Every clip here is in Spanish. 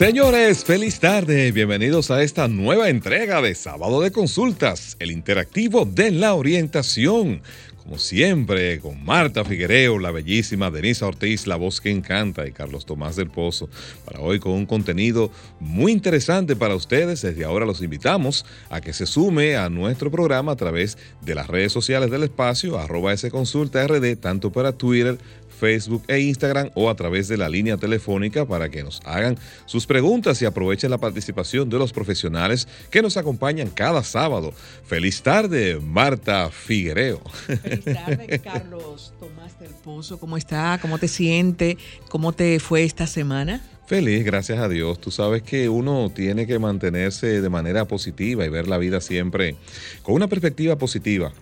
Señores, feliz tarde. Bienvenidos a esta nueva entrega de Sábado de Consultas, el interactivo de la orientación. Como siempre, con Marta Figuereo, la bellísima Denisa Ortiz, la voz que encanta, y Carlos Tomás del Pozo, para hoy con un contenido muy interesante para ustedes. Desde ahora los invitamos a que se sume a nuestro programa a través de las redes sociales del espacio, arroba consulta rd, tanto para Twitter, Facebook e Instagram o a través de la línea telefónica para que nos hagan sus preguntas y aprovechen la participación de los profesionales que nos acompañan cada sábado. Feliz tarde, Marta Figuereo. Feliz tarde, Carlos Tomás del Pozo. ¿Cómo está? ¿Cómo te siente? ¿Cómo te fue esta semana? Feliz, gracias a Dios. Tú sabes que uno tiene que mantenerse de manera positiva y ver la vida siempre con una perspectiva positiva.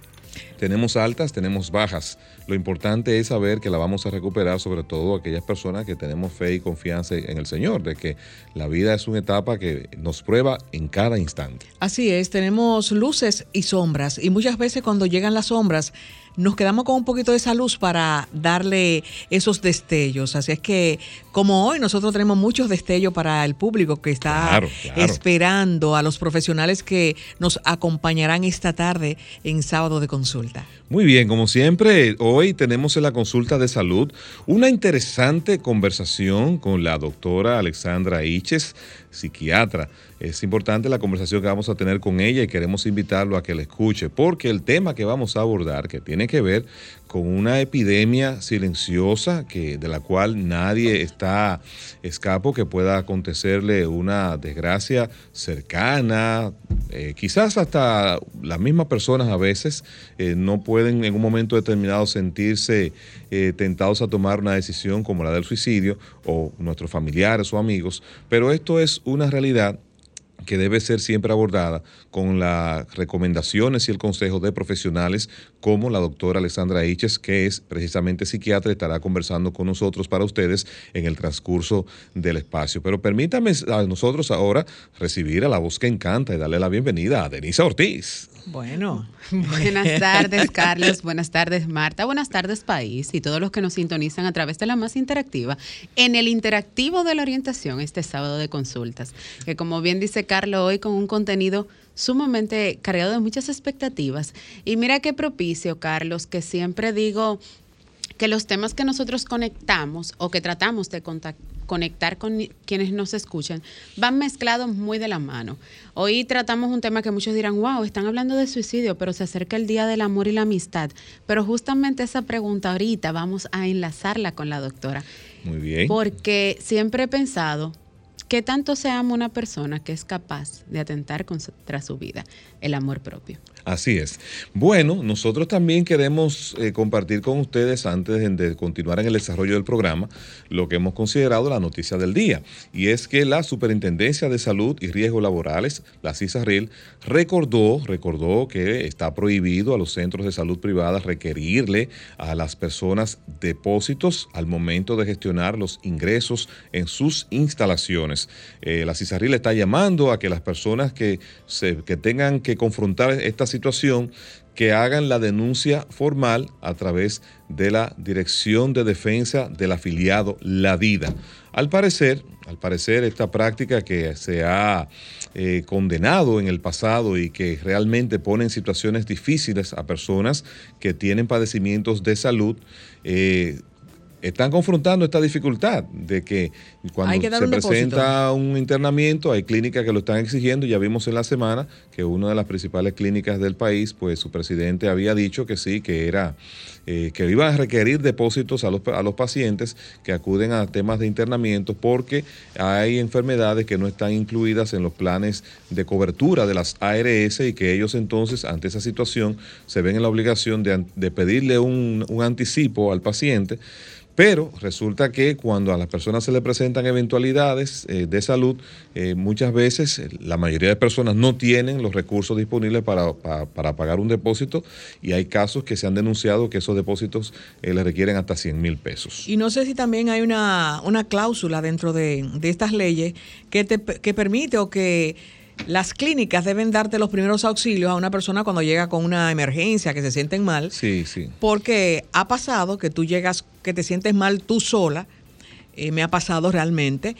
Tenemos altas, tenemos bajas. Lo importante es saber que la vamos a recuperar, sobre todo aquellas personas que tenemos fe y confianza en el Señor, de que la vida es una etapa que nos prueba en cada instante. Así es, tenemos luces y sombras, y muchas veces cuando llegan las sombras, nos quedamos con un poquito de esa luz para darle esos destellos. Así es que, como hoy, nosotros tenemos muchos destellos para el público que está esperando a los profesionales que nos acompañarán esta tarde en sábado de consulta. Muy bien, como siempre, hoy tenemos en la consulta de salud una interesante conversación con la doctora Alexandra Iches, psiquiatra. Es importante la conversación que vamos a tener con ella y queremos invitarlo a que la escuche, porque el tema que vamos a abordar, que tiene que ver con una epidemia silenciosa que, de la cual nadie está escapo que pueda acontecerle una desgracia cercana. Eh, quizás hasta las mismas personas a veces eh, no pueden en un momento determinado sentirse eh, tentados a tomar una decisión como la del suicidio o nuestros familiares o amigos, pero esto es una realidad que debe ser siempre abordada con las recomendaciones y el consejo de profesionales como la doctora Alessandra Iches, que es precisamente psiquiatra, estará conversando con nosotros para ustedes en el transcurso del espacio. Pero permítame a nosotros ahora recibir a la voz que encanta y darle la bienvenida a Denisa Ortiz. Bueno. Buenas tardes, Carlos. Buenas tardes, Marta. Buenas tardes, país. Y todos los que nos sintonizan a través de la más interactiva. En el interactivo de la orientación, este sábado de consultas. Que como bien dice Carlos, hoy con un contenido sumamente cargado de muchas expectativas. Y mira qué propicio, Carlos, que siempre digo que los temas que nosotros conectamos o que tratamos de conectar con quienes nos escuchan van mezclados muy de la mano. Hoy tratamos un tema que muchos dirán, wow, están hablando de suicidio, pero se acerca el Día del Amor y la Amistad. Pero justamente esa pregunta ahorita vamos a enlazarla con la doctora. Muy bien. Porque siempre he pensado que tanto se ama una persona que es capaz de atentar contra su vida, el amor propio. Así es. Bueno, nosotros también queremos eh, compartir con ustedes, antes de, continuar en el desarrollo del programa, lo que hemos considerado la noticia del día. Y es que la Superintendencia de Salud y Riesgos Laborales, la CISARRIL, recordó, recordó que está prohibido a los centros de salud privadas requerirle a las personas depósitos al momento de gestionar los ingresos en sus instalaciones. Eh, la CISARRIL está llamando a que las personas que, se, que tengan que confrontar esta situación que hagan la denuncia formal a través de la Dirección de Defensa del afiliado La Vida. Al parecer, al parecer esta práctica que se ha eh, condenado en el pasado y que realmente pone en situaciones difíciles a personas que tienen padecimientos de salud, eh, están confrontando esta dificultad de que cuando se presenta un internamiento, hay clínicas que lo están exigiendo. Ya vimos en la semana que una de las principales clínicas del país, pues su presidente había dicho que sí, que era eh, que iba a requerir depósitos a los, a los pacientes que acuden a temas de internamiento porque hay enfermedades que no están incluidas en los planes de cobertura de las ARS y que ellos entonces, ante esa situación, se ven en la obligación de, pedirle un, un anticipo al paciente Pero resulta que cuando a las personas se le presentan eventualidades eh, de salud, eh, muchas veces eh, la mayoría de personas no tienen los recursos disponibles para, para, pagar un depósito y hay casos que se han denunciado que esos depósitos les requieren hasta 100 mil pesos. Y no sé si también hay una, una cláusula dentro de, de estas leyes que, te, que permite o que las clínicas deben darte los primeros auxilios a una persona cuando llega con una emergencia, que se sienten mal. Sí, sí. Porque ha pasado que tú llegas, que te sientes mal tú sola, eh, me ha pasado realmente,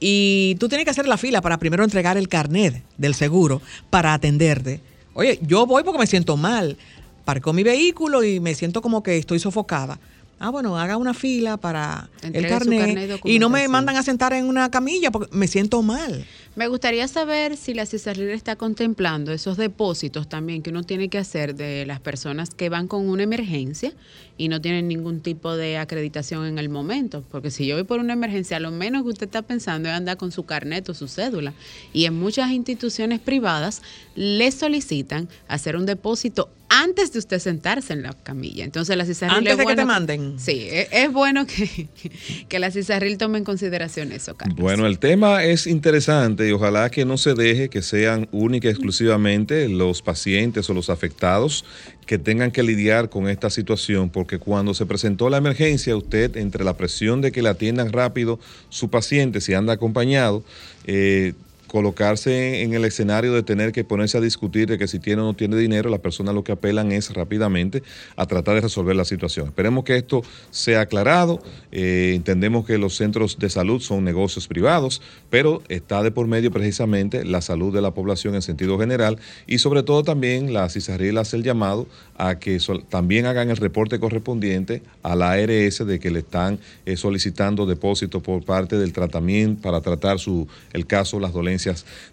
y tú tienes que hacer la fila para primero entregar el carnet del seguro para atenderte. Oye, yo voy porque me siento mal. Parco mi vehículo y me siento como que estoy sofocada. Ah, bueno, haga una fila para el carnet, y no me mandan a sentar en una camilla porque me siento mal. Me gustaría saber si la CISARRIL está contemplando esos depósitos también que uno tiene que hacer de las personas que van con una emergencia y no tienen ningún tipo de acreditación en el momento. Porque si yo voy por una emergencia, lo menos que usted está pensando es andar con su carnet o su cédula. Y en muchas instituciones privadas le solicitan hacer un depósito antes de usted sentarse en la camilla. Entonces la CISARRIL Antes de que te manden. sí, e, es, bueno que, que la CISARRIL tome en consideración eso, Carlos. Bueno, el tema es interesante y ojalá que no se deje que sean única y exclusivamente los pacientes o los afectados que tengan que lidiar con esta situación, porque cuando se presentó la emergencia, usted, entre la presión de que le atiendan rápido su paciente, si anda acompañado, eh, colocarse en el escenario de tener que ponerse a discutir de que si tiene o no tiene dinero, las personas lo que apelan es rápidamente a tratar de resolver la situación. Esperemos que esto sea aclarado. Eh, entendemos que los centros de salud son negocios privados, pero está de por medio precisamente la salud de la población en sentido general y sobre todo también la CISARRIL hace el llamado a que también hagan el reporte correspondiente a la ARS de que le están eh, solicitando depósitos por parte del tratamiento para tratar su, el caso, las dolencias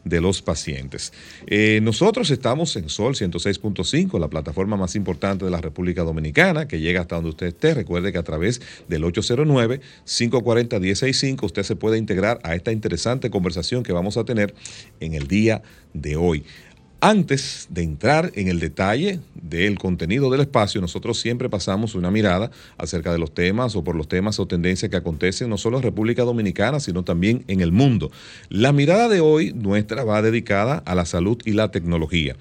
de los pacientes. Eh, nosotros estamos en Sol 106.5, la plataforma más importante de la República Dominicana, que llega hasta donde usted esté. Recuerde que a través del 809-540-165 usted se puede integrar a esta interesante conversación que vamos a tener en el día de hoy. Antes de entrar en el detalle del contenido del espacio, nosotros siempre pasamos una mirada acerca de los temas o por los temas o tendencias que acontecen no solo en República Dominicana, sino también en el mundo. La mirada de hoy nuestra va dedicada a la salud y la tecnología.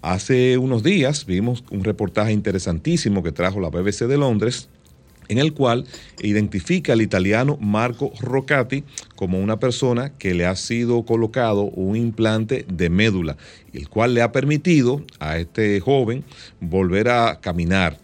Hace unos días vimos un reportaje interesantísimo que trajo la BBC de Londres en el cual identifica al italiano Marco Roccati como una persona que le ha sido colocado un implante de médula, el cual le ha permitido a este joven volver a caminar.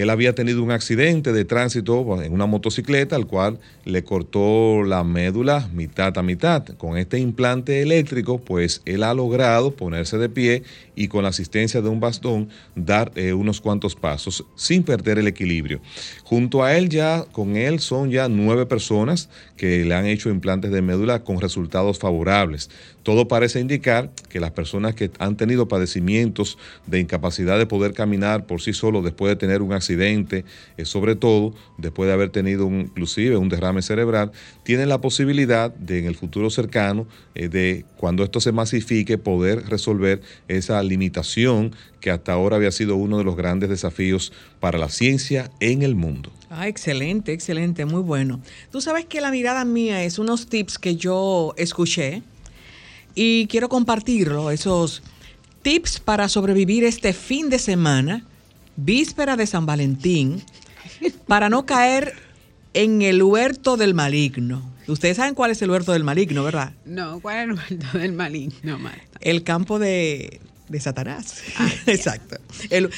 Él había tenido un accidente de tránsito en una motocicleta, al cual le cortó la médula mitad a mitad. Con este implante eléctrico, pues él ha logrado ponerse de pie y con la asistencia de un bastón dar eh, unos cuantos pasos sin perder el equilibrio. Junto a él ya, con él son ya nueve personas que le han hecho implantes de médula con resultados favorables. Todo parece indicar que las personas que han tenido padecimientos de incapacidad de poder caminar por sí solo después de tener un accidente, eh, sobre todo después de haber tenido inclusive un derrame cerebral, tienen la posibilidad de en el futuro cercano, eh, de cuando esto se masifique, poder resolver esa limitación que hasta ahora había sido uno de los grandes desafíos para la ciencia en el mundo. Ah, excelente, excelente, muy bueno. Tú sabes que la mirada mía es unos tips que yo escuché y quiero compartirlo, esos tips para sobrevivir este fin de semana, víspera de San Valentín, para no caer en el huerto del maligno. Ustedes saben cuál es el huerto del maligno, ¿verdad? No, ¿cuál es el huerto del maligno, Marta? El campo de, de Satanás. Ah, Exacto.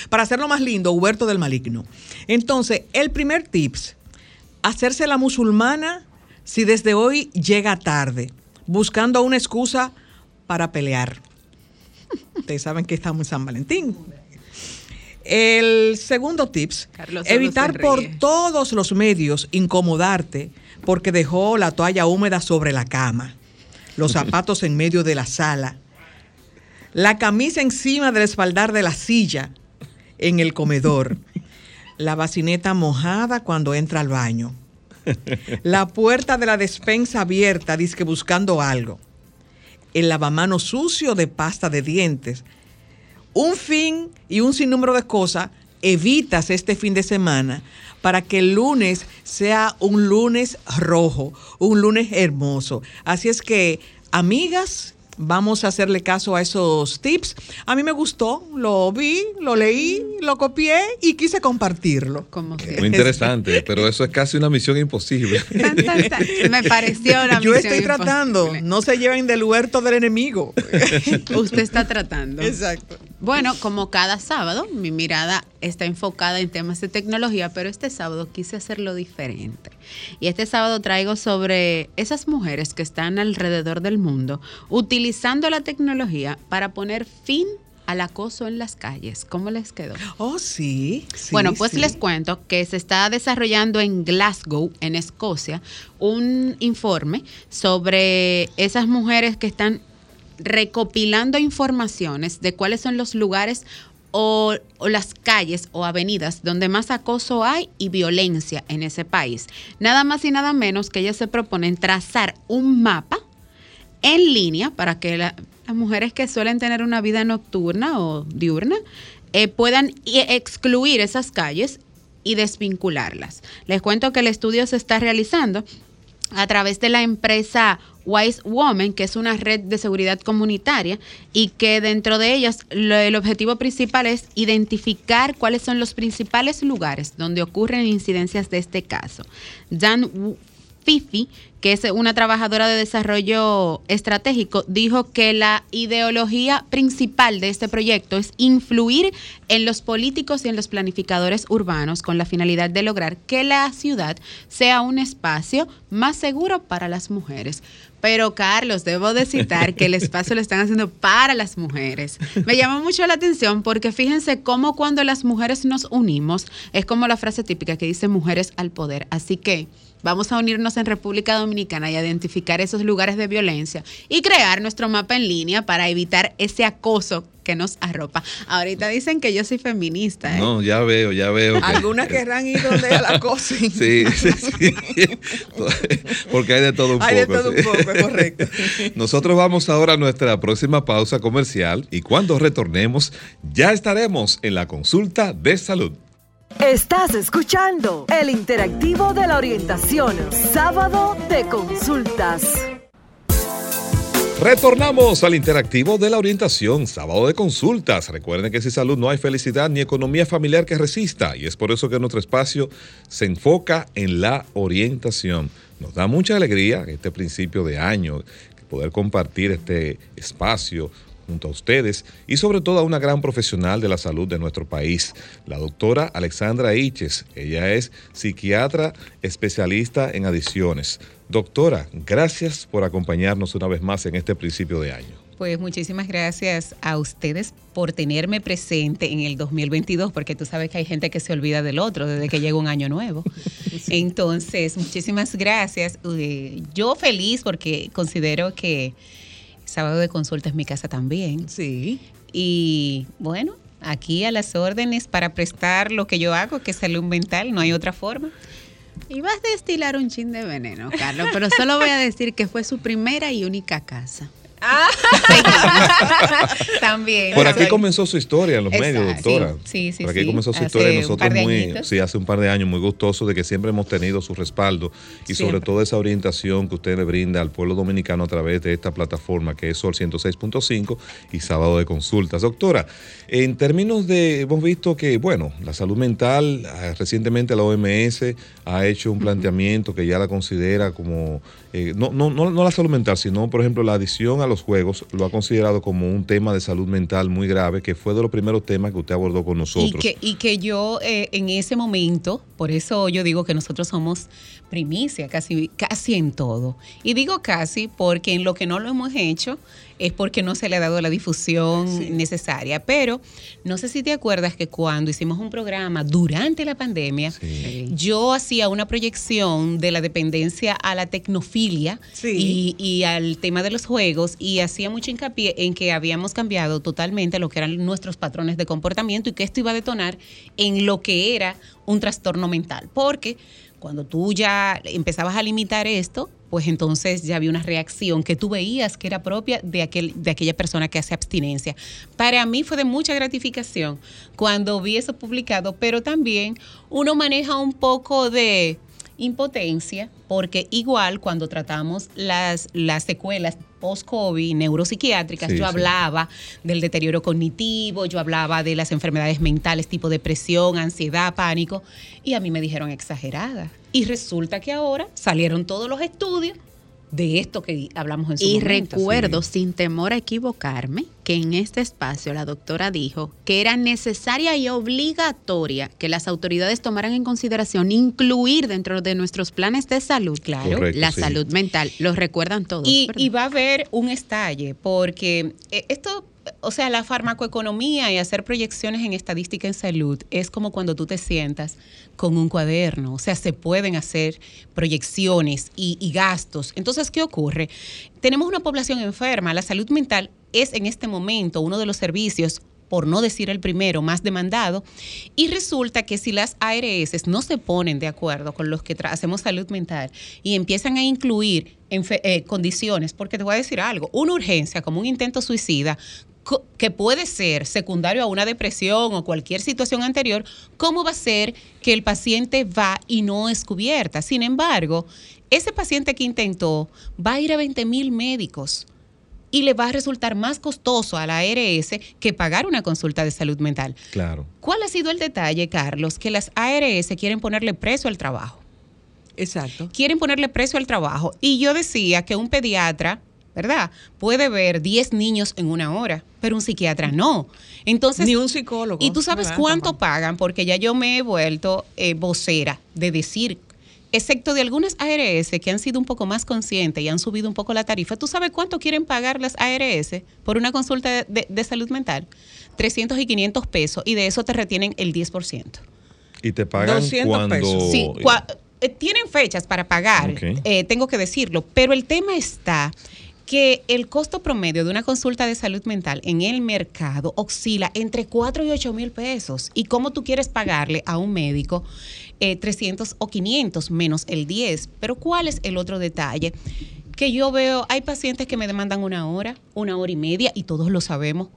para hacerlo más lindo, huerto del maligno. Entonces, el primer tips, hacerse la musulmana si desde hoy llega tarde, buscando una excusa para pelear. Ustedes saben que estamos en San Valentín. El segundo tips, evitar por todos los medios incomodarte porque dejó la toalla húmeda sobre la cama, los zapatos en medio de la sala, la camisa encima del espaldar de la silla en el comedor, la bacineta mojada cuando entra al baño, la puerta de la despensa abierta, disque buscando algo, el lavamanos sucio de pasta de dientes, un fin y un sinnúmero de cosas evitas este fin de semana para que el lunes sea un lunes rojo, un lunes hermoso. Así es que, amigas, vamos a hacerle caso a esos tips. A mí me gustó, lo vi, lo leí, lo copié y quise compartirlo. Como Muy interesante, pero eso es casi una misión imposible. Tan, tan, tan. Me pareció una Yo misión estoy tratando, imposible. no se lleven del huerto del enemigo. Usted está tratando. Exacto. Bueno, como cada sábado, mi mirada está enfocada en temas de tecnología, pero este sábado quise hacerlo diferente. Y este sábado traigo sobre esas mujeres que están alrededor del mundo utilizando la tecnología para poner fin al acoso en las calles. ¿Cómo les quedó? Oh, sí. sí, bueno, pues sí. les cuento que se está desarrollando en Glasgow, en Escocia, un informe sobre esas mujeres que están recopilando informaciones de cuáles son los lugares o, las calles o avenidas donde más acoso hay y violencia en ese país. Nada más y nada menos que ellas se proponen trazar un mapa en línea para que la- las mujeres que suelen tener una vida nocturna o diurna eh, puedan excluir esas calles y desvincularlas. Les cuento que el estudio se está realizando a través de la empresa Wise Woman, que es una red de seguridad comunitaria y que dentro de ellas lo- el objetivo principal es identificar cuáles son los principales lugares donde ocurren incidencias de este caso. Fifi, que es una trabajadora de desarrollo estratégico, dijo que la ideología principal de este proyecto es influir en los políticos y en los planificadores urbanos con la finalidad de lograr que la ciudad sea un espacio más seguro para las mujeres. Pero Carlos, debo de citar que el espacio lo están haciendo para las mujeres. Me llama mucho la atención porque fíjense cómo cuando las mujeres nos unimos, es como la frase típica que dice mujeres al poder. Así que vamos a unirnos en República Dominicana y a identificar esos lugares de violencia y crear nuestro mapa en línea para evitar ese acoso que nos arropa. Ahorita dicen que yo soy feminista. ¿eh? No, ya veo, ya veo. que- Algunas querrán ir donde la acosen. Sí, sí, sí. Porque hay de todo un Hay de poco. todo un poco, es correcto. Nosotros vamos ahora a nuestra próxima pausa comercial y cuando retornemos ya estaremos en la consulta de salud. Estás escuchando el interactivo de la orientación, sábado de consultas. Retornamos al interactivo de la orientación, sábado de consultas. Recuerden que sin salud no hay felicidad ni economía familiar que resista y es por eso que nuestro espacio se enfoca en la orientación. Nos da mucha alegría este principio de año poder compartir este espacio junto a ustedes y sobre todo a una gran profesional de la salud de nuestro país, la doctora Alexandra Iches. Ella es psiquiatra especialista en adicciones. Doctora, gracias por acompañarnos una vez más en este principio de año. Pues muchísimas gracias a ustedes por tenerme presente en el 2022, porque tú sabes que hay gente que se olvida del otro desde que llega un año nuevo. Entonces, muchísimas gracias. Eh, Yo feliz porque considero que sábado de consulta es mi casa también. Sí. Y bueno, aquí a las órdenes para prestar lo que yo hago, que es salud mental, no hay otra forma. Y vas a destilar un chin de veneno, Carlos, pero solo voy a decir que fue su primera y única casa. También. Por aquí comenzó su historia en los medios, doctora. Sí, sí, Por aquí sí. comenzó su historia. y Nosotros muy, añitos. sí, hace un par de años muy gustosos de que siempre hemos tenido su respaldo y sobre todo esa orientación que usted le brinda al pueblo dominicano a través de esta plataforma que es Sol 106.5 y Sábado de Consultas. Doctora, en términos de, hemos visto que, bueno, la salud mental, ah, recientemente la OMS ha hecho un planteamiento que ya la considera como, eh, no, no, no, no la salud mental, sino, por ejemplo, la adicción a los juegos, lo ha considerado como un tema de salud mental muy grave, que fue de los primeros temas que usted abordó con Y nosotros. que, y que yo eh, en ese momento, por eso yo digo que nosotros somos primicia casi, casi en todo. Y digo casi porque en lo que no lo hemos hecho es porque no se le ha dado la difusión necesaria. Pero no sé si te acuerdas que cuando hicimos un programa durante la pandemia, Sí. yo hacía una proyección de la dependencia a la tecnofilia Sí. y, y al tema de los juegos y hacía mucho hincapié en que habíamos cambiado totalmente lo que eran nuestros patrones de comportamiento y que esto iba a detonar en lo que era un trastorno mental. Porque Cuando tú ya empezabas a limitar esto, pues entonces ya había una reacción que tú veías que era propia de, aquel, de aquella persona que hace abstinencia. Para mí fue de mucha gratificación cuando vi eso publicado, pero también uno maneja un poco de impotencia, porque igual cuando tratamos las, las secuelas post-COVID neuropsiquiátricas, Sí, yo sí. hablaba del deterioro cognitivo, yo hablaba de las enfermedades mentales tipo depresión, ansiedad, pánico, y a mí me dijeron exagerada. Y resulta que ahora salieron todos los estudios de esto que hablamos en su Y momento. recuerdo, sin temor a equivocarme, que en este espacio la doctora dijo que era necesaria y obligatoria que las autoridades tomaran en consideración incluir dentro de nuestros planes de salud Claro. Correcto, la sí. salud mental. Lo recuerdan todos. Y, y va a haber un estalle, porque eh, esto, o sea, la farmacoeconomía y hacer proyecciones en estadística en salud es como cuando tú te sientas con un cuaderno, o sea, se pueden hacer proyecciones y, gastos. Entonces, ¿qué ocurre? Tenemos una población enferma, la salud mental es en este momento uno de los servicios por no decir el primero, más demandado. Y resulta que si las ARS no se ponen de acuerdo con los que hacemos salud mental y empiezan a incluir eh, condiciones, porque te voy a decir algo, una urgencia como un intento suicida, que puede ser secundario a una depresión o cualquier situación anterior, ¿cómo va a ser que el paciente va y no es cubierta? Sin embargo, ese paciente que intentó va a ir a 20 mil médicos y le va a resultar más costoso a la ARS que pagar una consulta de salud mental. Claro. ¿Cuál ha sido el detalle, Carlos? Que las ARS quieren ponerle precio al trabajo. Exacto. Quieren ponerle precio al trabajo. Y yo decía que un pediatra, ¿verdad? Puede ver 10 niños en una hora, pero un psiquiatra no. Entonces, Ni un psicólogo. ¿Y tú sabes ¿verdad? cuánto Tampoco. pagan? Porque ya yo me he vuelto eh, vocera de decir, excepto de algunas ARS que han sido un poco más conscientes y han subido un poco la tarifa, ¿tú sabes cuánto quieren pagar las ARS por una consulta de, de- de salud mental? 300 y 500 pesos y de eso te retienen el 10%. Y te pagan 200 cuando... pesos. Sí, cua- eh, tienen fechas para pagar, eh, tengo que decirlo, pero el tema está que el costo promedio de una consulta de salud mental en el mercado oscila entre 4 y 8 mil pesos. ¿Y cómo tú quieres pagarle a un médico eh, 300 o 500 menos el 10? Pero ¿cuál es el otro detalle? Que yo veo, hay pacientes que me demandan una hora, una hora y media, y todos lo sabemos.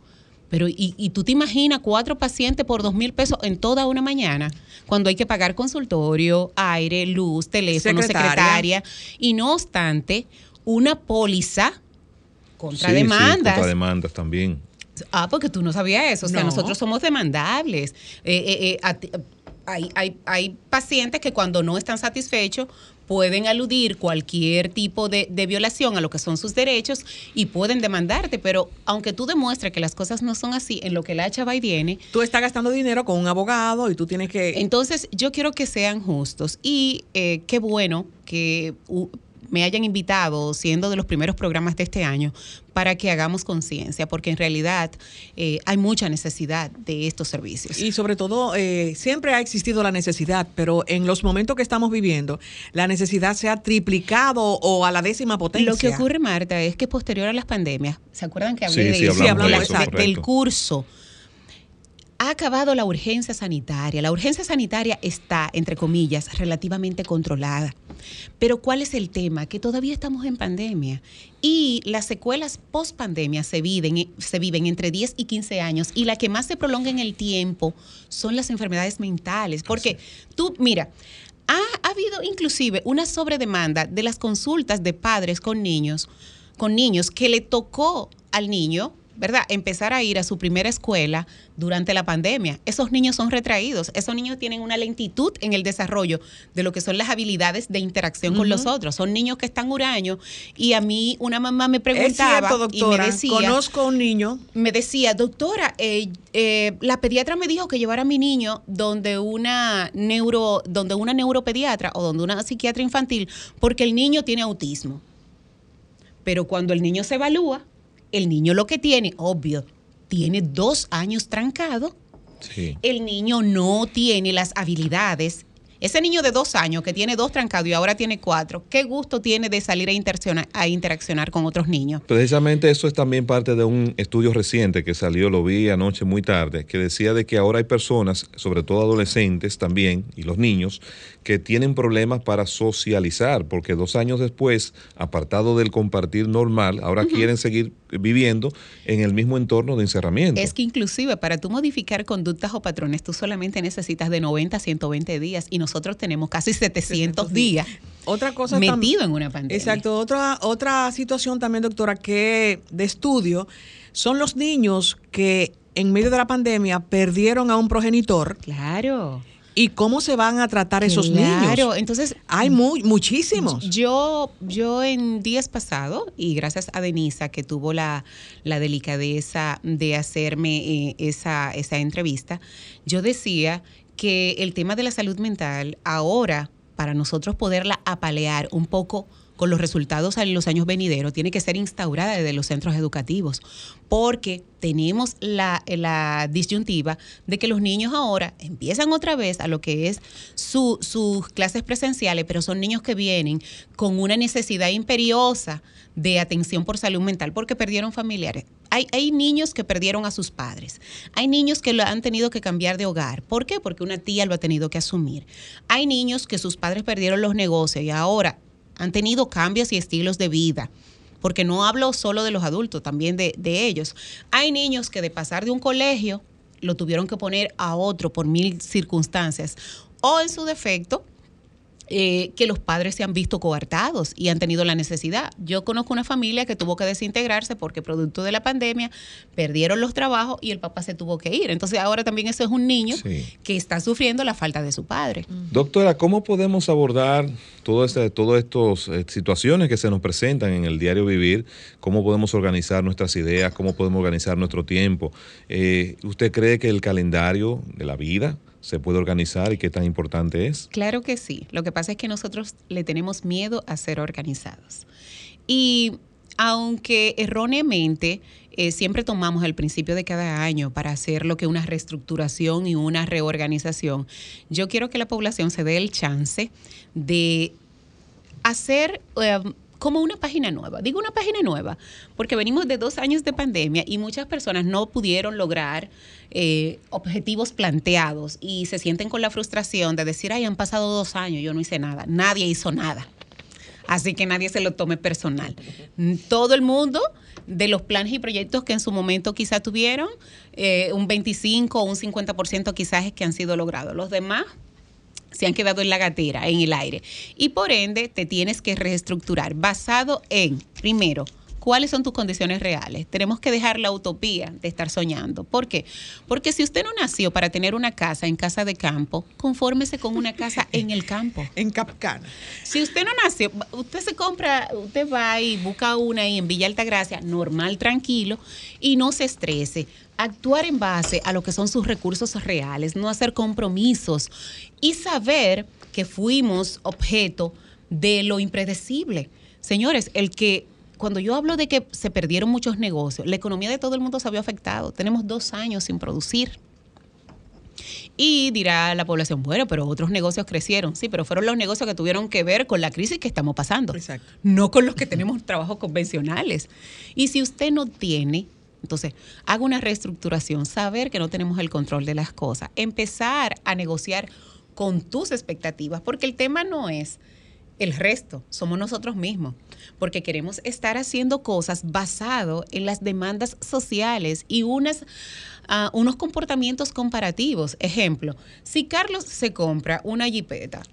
Pero, y, y tú te imaginas cuatro pacientes por dos mil pesos en toda una mañana, cuando hay que pagar consultorio, aire, luz, teléfono, Secretaria. secretaria. Y no obstante, una póliza contra Sí, sí, demandas. contra demandas también. Ah, porque tú no sabías eso. O sea, No. nosotros somos demandables. Eh, eh, eh, hay, hay- hay pacientes que cuando no están satisfechos pueden aludir cualquier tipo de, de violación a lo que son sus derechos y pueden demandarte, pero aunque tú demuestres que las cosas no son así, en lo que la hacha va y viene, Tú estás gastando dinero con un abogado y tú tienes que... entonces yo quiero que sean justos y eh, qué bueno que me hayan invitado, siendo de los primeros programas de este año, para que hagamos conciencia, porque en realidad eh, hay mucha necesidad de estos servicios. Y sobre todo, eh, siempre ha existido la necesidad, pero en los momentos que estamos viviendo, la necesidad se ha triplicado o a la décima potencia. Lo que ocurre, Marta, es que posterior a las pandemias, ¿se acuerdan que hablé Sí, de sí, eso? hablamos De de la- eso, de- correcto. del curso. Ha acabado la urgencia sanitaria. La urgencia sanitaria está, entre comillas, relativamente controlada. Pero ¿cuál es el tema? Que todavía estamos en pandemia y las secuelas post pandemia se viven, se viven entre 10 y 15 años y la que más se prolonga en el tiempo son las enfermedades mentales. Porque tú, mira, ha, ha habido inclusive una sobredemanda de las consultas de padres con niños, con niños que le tocó al niño, ¿verdad? Empezar a ir a su primera escuela durante la pandemia. Esos niños son retraídos, esos niños tienen una lentitud en el desarrollo de lo que son las habilidades de interacción con los otros. Son niños que están huraños y a mí una mamá me Es preguntaba cierto, doctora. y me decía, Conozco a un niño me decía, doctora, eh, eh, la pediatra me dijo que llevara a mi niño donde una neuro, donde una neuropediatra o donde una psiquiatra infantil, porque el niño tiene autismo. Pero cuando el niño se evalúa, el niño lo que tiene, obvio, tiene dos años trancado, Sí. el niño no tiene las habilidades Ese niño de dos años que tiene dos trancados y ahora tiene cuatro, ¿qué gusto tiene de salir a interaccionar, a interaccionar con otros niños? Precisamente eso es también parte de un estudio reciente que salió, lo vi anoche muy tarde, que decía de que ahora hay personas, sobre todo adolescentes también, y los niños, que tienen problemas para socializar, porque dos años después, apartado del compartir normal, ahora quieren seguir viviendo en el mismo entorno de encerramiento. Es que inclusive para tú modificar conductas o patrones, tú solamente necesitas de 90 a 120 días y nosotros tenemos casi 700 días. Otra cosa metido en una pandemia. Exacto, otra otra situación también, doctora, que de estudio son los niños que en medio de la pandemia perdieron a un progenitor. Claro. ¿Y cómo se van a tratar esos niños? Claro, entonces hay muy, muchísimos. Yo, yo en días pasados, y gracias a Denisa que tuvo la, la delicadeza de hacerme eh, esa, esa entrevista, yo decía que el tema de la salud mental ahora, para nosotros poderla apalear un poco con los resultados en los años venideros, tiene que ser instaurada desde los centros educativos, porque tenemos la, disyuntiva de que los niños ahora empiezan otra vez a lo que es sus clases presenciales, pero son niños que vienen con una necesidad imperiosa de atención por salud mental porque perdieron familiares. Hay, niños que perdieron a sus padres. Hay niños que lo han tenido que cambiar de hogar. ¿Por qué? Porque una tía lo ha tenido que asumir. Hay niños que sus padres perdieron los negocios y ahora han tenido cambios y estilos de vida. Porque no hablo solo de los adultos, también de, ellos. Hay niños que de pasar de un colegio lo tuvieron que poner a otro por mil circunstancias. O en su defecto, eh, que los padres se han visto coartados y han tenido la necesidad. Yo conozco una familia que tuvo que desintegrarse porque producto de la pandemia perdieron los trabajos y el papá se tuvo que ir. Entonces ahora también eso es un niño que está sufriendo la falta de su padre. Doctora, ¿cómo podemos abordar todas estas eh, situaciones que se nos presentan en el diario vivir? ¿Cómo podemos organizar nuestras ideas? ¿Cómo podemos organizar nuestro tiempo? Eh, ¿Usted cree que el calendario de la vida se puede organizar y qué tan importante es? Claro que sí. Lo que pasa es que nosotros le tenemos miedo a ser organizados. Y aunque erróneamente eh, siempre tomamos el principio de cada año para hacer lo que una reestructuración y una reorganización, yo quiero que la población se dé el chance de hacer eh, como una página nueva. Digo una página nueva porque venimos de dos años de pandemia y muchas personas no pudieron lograr eh, objetivos planteados y se sienten con la frustración de decir, ay, han pasado dos años, yo no hice nada, nadie hizo nada. Así que nadie se lo tome personal. Todo el mundo de los planes y proyectos que en su momento quizá tuvieron, eh, un 25 o un 50% quizás es que han sido logrados. Los demás se han quedado en la gatera, en el aire. Y por ende, te tienes que reestructurar basado en, primero, cuáles son tus condiciones reales. Tenemos que dejar la utopía de estar soñando. ¿Por qué? Porque si usted no nació para tener una casa en casa de campo, confórmese con una casa en el campo. En Capcana. Si usted no nació, usted se compra, usted va y busca una ahí en Villa Altagracia, normal, tranquilo, y no se estrese actuar en base a lo que son sus recursos reales, no hacer compromisos y saber que fuimos objeto de lo impredecible. Señores, el que cuando yo hablo de que se perdieron muchos negocios, la economía de todo el mundo se había afectado. Tenemos dos años sin producir. Y dirá la población, bueno, pero otros negocios crecieron. Sí, pero fueron los negocios que tuvieron que ver con la crisis que estamos pasando. Exacto. No con los que tenemos trabajos convencionales. Y si usted no tiene entonces, haga una reestructuración, saber que no tenemos el control de las cosas, empezar a negociar con tus expectativas, porque el tema no es el resto, somos nosotros mismos, porque queremos estar haciendo cosas basado en las demandas sociales y unas, ah, unos comportamientos comparativos. Ejemplo, si Carlos se compra una jipeta,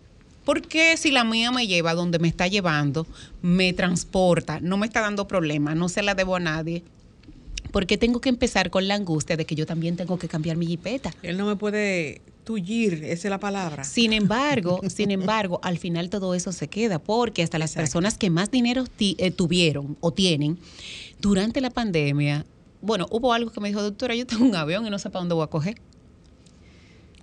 ¿Por qué si la mía me lleva donde me está llevando, me transporta, no me está dando problemas, no se la debo a nadie? porque tengo que empezar con la angustia de que yo también tengo que cambiar mi jipeta. Él no me puede tullir, esa es la palabra. Sin embargo, sin embargo, al final todo eso se queda, porque hasta las personas que más dinero eh, tuvieron o tienen durante la pandemia, bueno, hubo algo que me dijo, doctora, yo tengo un avión y no sé para dónde voy a coger.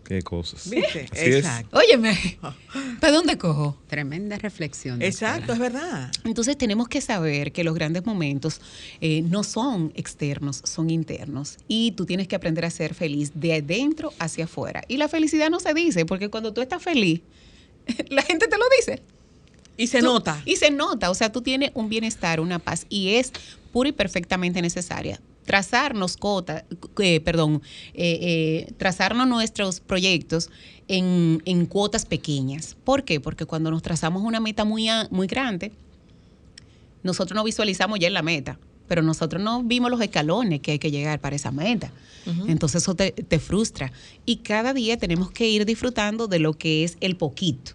Qué cosas. ¿Viste? Exacto. Óyeme, ¿para dónde cojo? Tremenda reflexión. Exacto, es verdad. Entonces tenemos que saber que los grandes momentos eh, no son externos, son internos. Y tú tienes que aprender a ser feliz de adentro hacia afuera. Y la felicidad no se dice, porque cuando tú estás feliz, La gente te lo dice. Y se Tú- nota. Y se nota, o sea, tú tienes un bienestar, una paz, y es pura y perfectamente necesaria. Trazarnos cotas, eh, perdón, eh, eh, trazarnos nuestros proyectos en, en cuotas pequeñas. ¿Por qué? Porque cuando nos trazamos una meta muy, muy grande, nosotros no visualizamos ya en la meta, pero nosotros no vimos los escalones que hay que llegar para esa meta. Entonces eso te, te frustra. Y cada día tenemos que ir disfrutando de lo que es el poquito.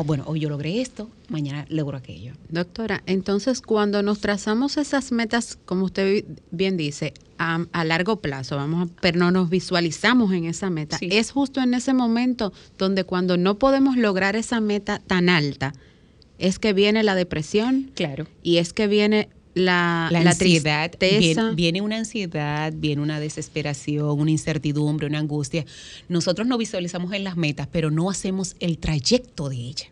O bueno, hoy yo logré esto, mañana logro aquello. Doctora, entonces cuando nos trazamos esas metas, como usted bi- bien dice, a, a largo plazo, vamos a, pero no nos visualizamos en esa meta, Sí. es justo en ese momento donde cuando no podemos lograr esa meta tan alta, es que viene la depresión Claro. y es que viene la, La, la ansiedad, tristeza. viene, viene una ansiedad, viene una desesperación, una incertidumbre, una angustia. Nosotros no visualizamos en las metas, pero no hacemos el trayecto de ella.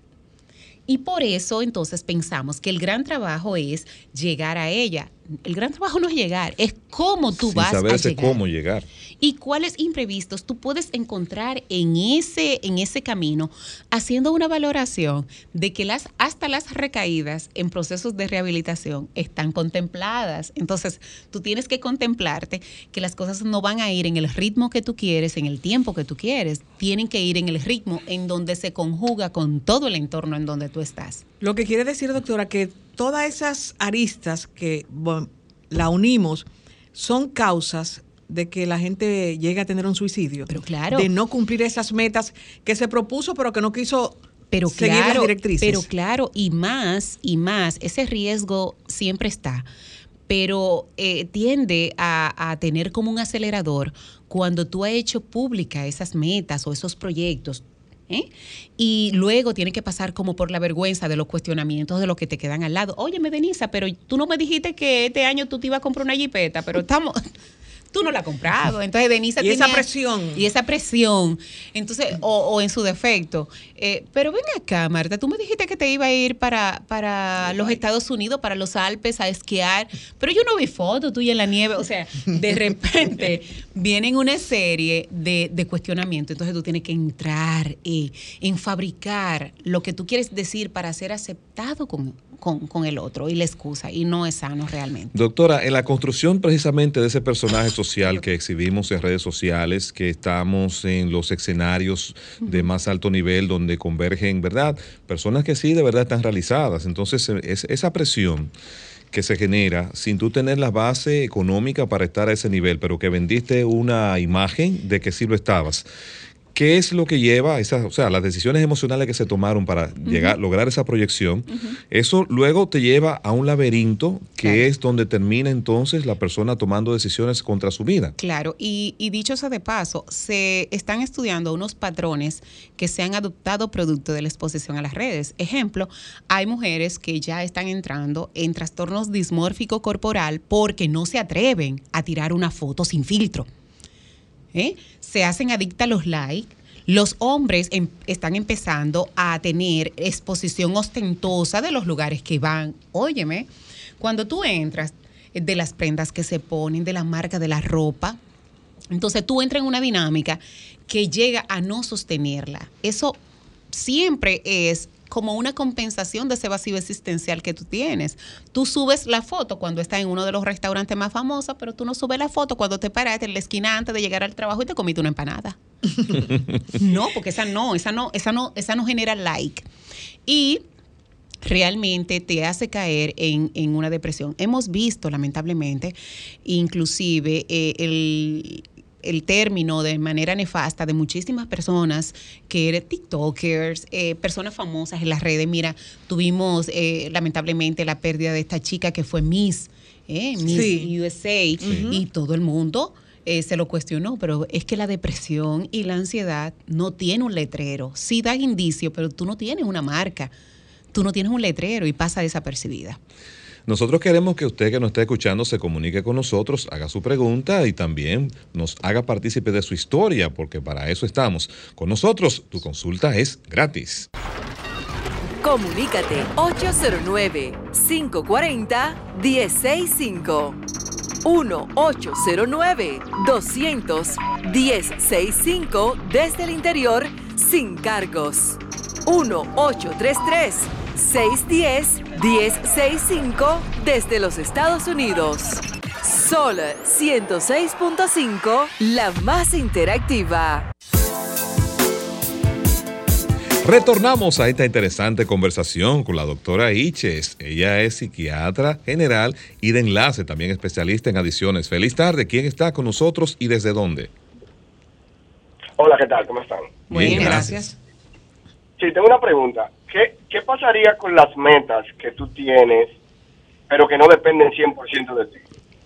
Y por eso entonces pensamos que el gran trabajo es llegar a ella. El gran trabajo no es llegar, es cómo tú Sin vas saber a llegar. cómo llegar. y cuáles imprevistos tú puedes encontrar en ese, en ese camino, haciendo una valoración de que las, hasta las recaídas en procesos de rehabilitación están contempladas. Entonces, tú tienes que contemplarte que las cosas no van a ir en el ritmo que tú quieres, en el tiempo que tú quieres, tienen que ir en el ritmo en donde se conjuga con todo el entorno en donde tú estás. Lo que quiere decir, doctora, que todas esas aristas que bueno, la unimos son causas de que la gente llegue a tener un suicidio. Pero claro. De no cumplir esas metas que se propuso, pero que no quiso pero seguir claro, las directrices. Pero claro, y más, y más, ese riesgo siempre está, pero eh, tiende a, a tener como un acelerador cuando tú has hecho pública esas metas o esos proyectos. ¿Eh? Y luego tiene que pasar como por la vergüenza de los cuestionamientos de los que te quedan al lado. Óyeme, Denisa, pero tú no me dijiste que este año tú te ibas a comprar una jipeta, pero estamos... Tú no la has comprado. Entonces, Denisa Y esa tenía- presión. Y esa presión. Entonces, o, o en su defecto. Eh, pero ven acá, Marta, tú me dijiste que te iba a ir para, para los Estados Unidos, para los Alpes, a esquiar, pero yo no vi fotos tuya en la nieve. O sea, de repente vienen una serie de, de cuestionamientos. Entonces tú tienes que entrar eh, en fabricar lo que tú quieres decir para ser aceptado con, con, con el otro y la excusa. Y no es sano realmente. Doctora, en la construcción precisamente de ese personaje social que exhibimos en redes sociales, que estamos en los escenarios de más alto nivel donde convergen, ¿verdad? Personas que sí de verdad están realizadas. Entonces, eh, es- esa presión que se genera sin tú tener la base económica para estar a ese nivel, pero que vendiste una imagen de que sí lo estabas. ¿Qué es lo que lleva a esas, o sea, las decisiones emocionales que se tomaron para llegar, lograr esa proyección? Eso luego te lleva a un laberinto que Claro. es donde termina entonces la persona tomando decisiones contra su vida. Claro, y, y dicho sea de paso, se están estudiando unos patrones que se han adoptado producto de la exposición a las redes. Ejemplo, hay mujeres que ya están entrando en trastornos dismórfico corporal porque no se atreven a tirar una foto sin filtro. ¿Eh? Se hacen adictas a los likes. Los hombres em- están empezando a tener exposición ostentosa de los lugares que van. Óyeme, cuando tú entras eh, de las prendas que se ponen, de la marca de la ropa, entonces tú entras en una dinámica que llega a no sostenerla. Eso siempre es como una compensación de ese vacío existencial que tú tienes. Tú subes la foto cuando estás en uno de los restaurantes más famosos, pero tú no subes la foto cuando te paraste en la esquina antes de llegar al trabajo y te comiste una empanada. no, porque esa no, esa no, esa no, esa no genera like. Y realmente te hace caer en, en una depresión. Hemos visto, lamentablemente, inclusive eh, el, el término de manera nefasta de muchísimas personas que eran TikTokers, eh, personas famosas en las redes. Mira, tuvimos eh, lamentablemente la pérdida de esta chica que fue Miss, eh, Miss Sí. USA, y todo el mundo eh, se lo cuestionó, pero es que la depresión y la ansiedad no tiene un letrero. Sí dan indicio, pero tú no tienes una marca. Tú no tienes un letrero y pasa desapercibida. Nosotros queremos que usted que nos está escuchando se comunique con nosotros, haga su pregunta y también nos haga partícipe de su historia, porque para eso estamos. Con nosotros, tu consulta es gratis. Comunícate 809-540-1065. 1-809-200-1065 desde el interior sin cargos. 1-833-610-1065 desde los Estados Unidos. Sol 106.5, la más interactiva. Retornamos a esta interesante conversación con la doctora Iches. Ella es psiquiatra general y de enlace, también especialista en adiciones. Feliz tarde. ¿Quién está con nosotros y desde dónde? Hola, ¿qué tal? ¿Cómo están? Muy bien, gracias. Sí, tengo una pregunta. ¿Qué, ¿Qué pasaría con las metas que tú tienes, pero que no dependen 100% de ti?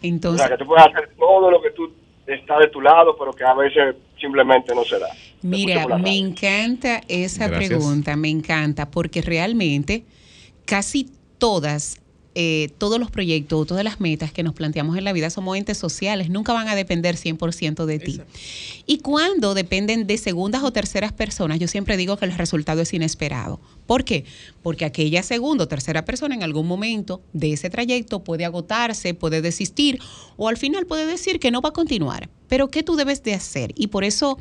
Entonces, o sea, que tú puedes hacer todo lo que tú está de tu lado, pero que a veces simplemente no se da. Mira, me encanta esa Gracias. pregunta, me encanta, porque realmente casi todas, eh, todos los proyectos, todas las metas que nos planteamos en la vida somos entes sociales, nunca van a depender 100% de ti. Y cuando dependen de segundas o terceras personas, yo siempre digo que el resultado es inesperado. ¿Por qué? Porque aquella segunda o tercera persona en algún momento de ese trayecto puede agotarse, puede desistir o al final puede decir que no va a continuar. Pero ¿qué tú debes de hacer? Y por eso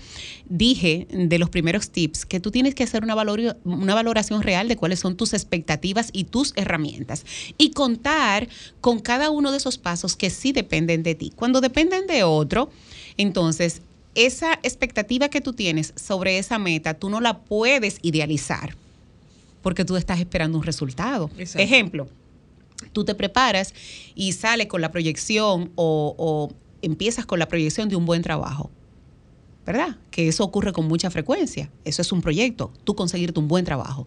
dije de los primeros tips que tú tienes que hacer una, valor- una valoración real de cuáles son tus expectativas y tus herramientas y contar con cada uno de esos pasos que sí dependen de ti. Cuando dependen de otro, entonces esa expectativa que tú tienes sobre esa meta, tú no la puedes idealizar porque tú estás esperando un resultado. Exacto. Ejemplo, tú te preparas y sales con la proyección o, o empiezas con la proyección de un buen trabajo. ¿Verdad? Que eso ocurre con mucha frecuencia. Eso es un proyecto, tú conseguirte un buen trabajo.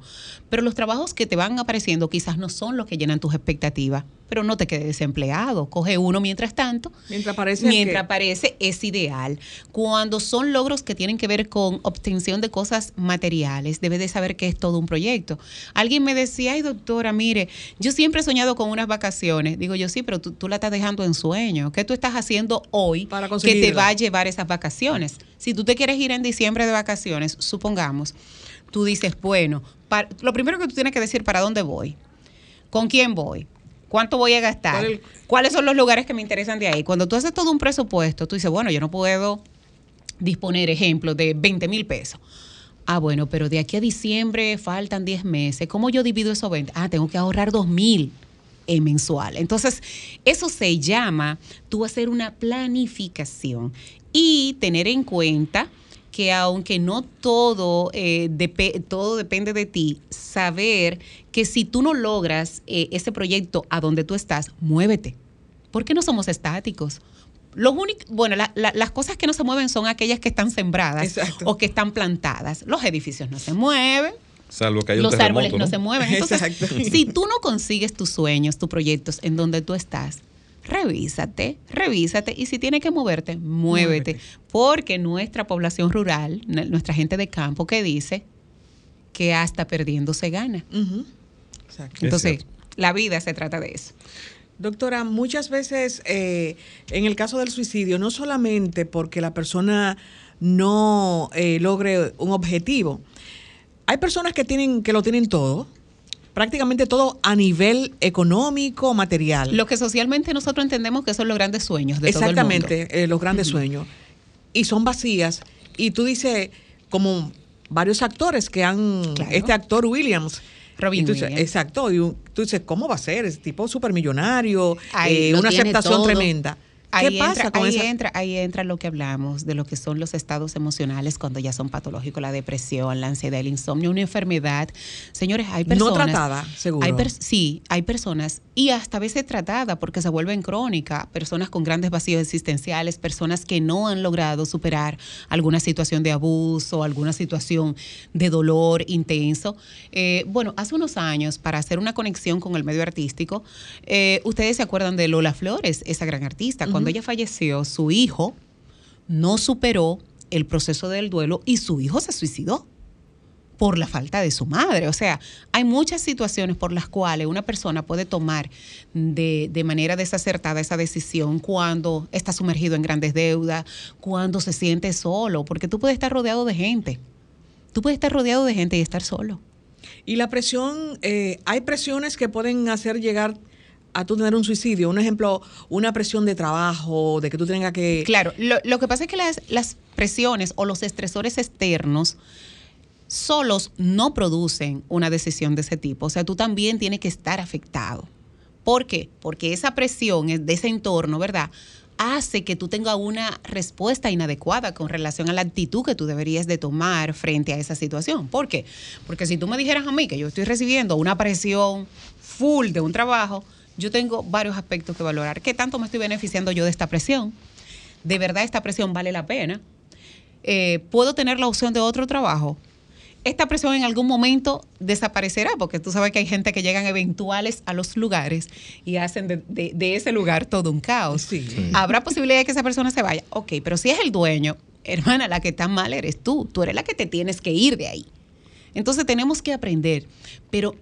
Pero los trabajos que te van apareciendo quizás no son los que llenan tus expectativas, pero no te quedes desempleado. Coge uno mientras tanto Mientras aparece Mientras aparece es ideal. Cuando son logros que tienen que ver con obtención de cosas materiales, debes de saber que es todo un proyecto. Alguien me decía, ay doctora, mire, yo siempre he soñado con unas vacaciones. Digo yo, sí, pero tú, tú la estás dejando en sueño. ¿Qué tú estás haciendo hoy Para que te va a llevar esas vacaciones? Si tú te quieres ir en diciembre de vacaciones, supongamos, tú dices, bueno, lo primero que tú tienes que decir, ¿para dónde voy? ¿Con quién voy? ¿Cuánto voy a gastar? ¿Cuál el- ¿Cuáles son los lugares que me interesan de ahí? Cuando tú haces todo un presupuesto, tú dices, bueno, yo no puedo disponer, ejemplo, de 20 mil pesos. Ah, bueno, pero de aquí a diciembre faltan 10 meses. ¿Cómo yo divido esos 20? Ah, tengo que ahorrar 2 mil mensual. Entonces, eso se llama tú hacer una planificación y tener en cuenta que aunque no todo, eh, todo depende de ti, saber que si tú no logras eh, ese proyecto a donde tú estás, muévete. Porque no somos estáticos. Los únicos, bueno, la- la- las cosas que no se mueven son aquellas que están sembradas Exacto. o que están plantadas. Los edificios no se mueven, Salvo que haya un los árboles no, se mueven. Entonces, Exacto. si tú no consigues tus sueños, tus proyectos en donde tú estás, revísate, revísate y si tienes que moverte, muévete, porque nuestra población rural, nuestra gente de campo que dice que hasta perdiendo se gana. Exacto. Es Entonces, la vida se trata de eso. Doctora, muchas veces eh, en el caso del suicidio, no solamente porque la persona no eh, logre un objetivo, hay personas que tienen que lo tienen todo, prácticamente todo a nivel económico, material. Lo que socialmente nosotros entendemos que son los grandes sueños de todo el mundo. Exactamente, eh, los grandes sueños. Y son vacías. Y tú dices, como varios actores que han, Claro. este actor Williams. Robin tú Williams. Exacto. Y tú dices, ¿cómo va a ser? Es tipo supermillonario, Ahí eh, una aceptación todo. tremenda. ¿Qué Ahí pasa entra, con ahí esa? entra, ahí entra lo que hablamos de lo que son los estados emocionales cuando ya son patológicos, la depresión, la ansiedad, el insomnio, una enfermedad. Señores, hay No personas. tratada, seguro. Hay sí, hay personas, y hasta a veces tratada porque se vuelven crónicas, personas con grandes vacíos existenciales, personas que no han logrado superar alguna situación de abuso, alguna situación de dolor intenso. Eh, bueno, hace unos años, para hacer una conexión con el medio artístico, eh, ustedes se acuerdan de Lola Flores, esa gran artista. Cuando ella falleció, su hijo no superó el proceso del duelo y su hijo se suicidó por la falta de su madre. O sea, hay muchas situaciones por las cuales una persona puede tomar de, de manera desacertada esa decisión cuando está sumergido en grandes deudas, cuando se siente solo, porque tú puedes estar rodeado de gente. Tú puedes estar rodeado de gente y estar solo. Y la presión, eh, hay presiones que pueden hacer llegar a tú tener un suicidio. Un ejemplo, una presión de trabajo, de que tú tengas que... Claro, lo, lo que pasa es que las, las presiones o los estresores externos solos no producen una decisión de ese tipo. O sea, tú también tienes que estar afectado. ¿Por qué? Porque esa presión de ese entorno, ¿verdad? hace que tú tengas una respuesta inadecuada con relación a la actitud que tú deberías de tomar frente a esa situación. ¿Por qué? Porque si tú me dijeras a mí que yo estoy recibiendo una presión full de un trabajo, yo tengo varios aspectos que valorar. ¿Qué tanto me estoy beneficiando yo de esta presión? ¿De verdad esta presión vale la pena? Eh, ¿Puedo tener la opción de otro trabajo? esta presión en algún momento desaparecerá, porque tú sabes que hay gente que llegan eventuales a los lugares y hacen de, ese lugar todo un caos. ¿Habrá posibilidad de que esa persona se vaya? Ok, pero si es el dueño, hermana, la que está mal eres tú, tú eres la que te tienes que ir de ahí. Entonces tenemos que aprender, pero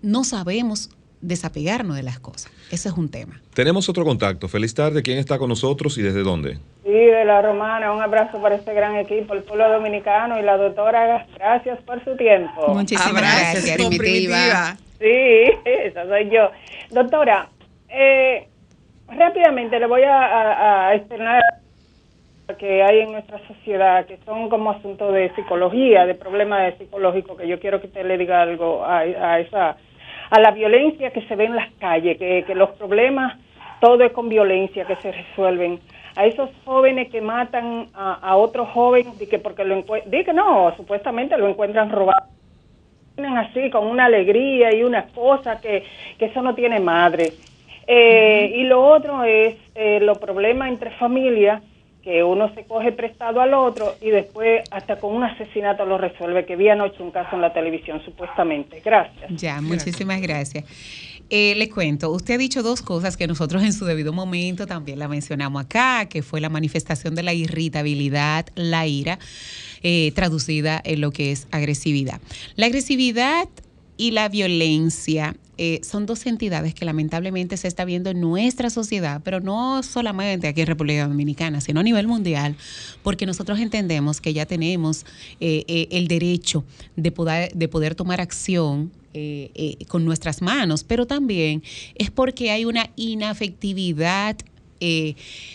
no sabemos desapegarnos de las cosas. Ese es un tema. Tenemos otro contacto. Feliz tarde. ¿Quién está con nosotros y desde dónde? Sí, de la Romana. Un abrazo para este gran equipo, el pueblo dominicano y la doctora. Gracias por su tiempo. Muchísimas gracias, primitiva. Sí, esa soy yo. Doctora, eh, rápidamente le voy a, a, externar que hay en nuestra sociedad, que son como asuntos de psicología, de problemas psicológicos, que yo quiero que usted le diga algo a, a esa a la violencia que se ve en las calles, que, los problemas, todo es con violencia que se resuelven. A esos jóvenes que matan a, otros jóvenes, que porque lo encuentran, que no, supuestamente lo encuentran robado. Vienen así, con una alegría y una cosa que, que eso no tiene madre. Eh, y lo otro es eh, los problemas entre familias que uno se coge prestado al otro y después hasta con un asesinato lo resuelve, que vi anoche un caso en la televisión, supuestamente. Gracias. Ya, muchísimas gracias. Eh, le cuento, usted ha dicho dos cosas que nosotros en su debido momento también la mencionamos acá, que fue la manifestación de la irritabilidad, la ira, eh, traducida en lo que es agresividad. La agresividad y la violencia eh, son dos entidades que lamentablemente se está viendo en nuestra sociedad, pero no solamente aquí en República Dominicana, sino a nivel mundial, porque nosotros entendemos que ya tenemos eh, eh, el derecho de poder, de poder tomar acción con nuestras manos, pero también es porque hay una inafectividad eh,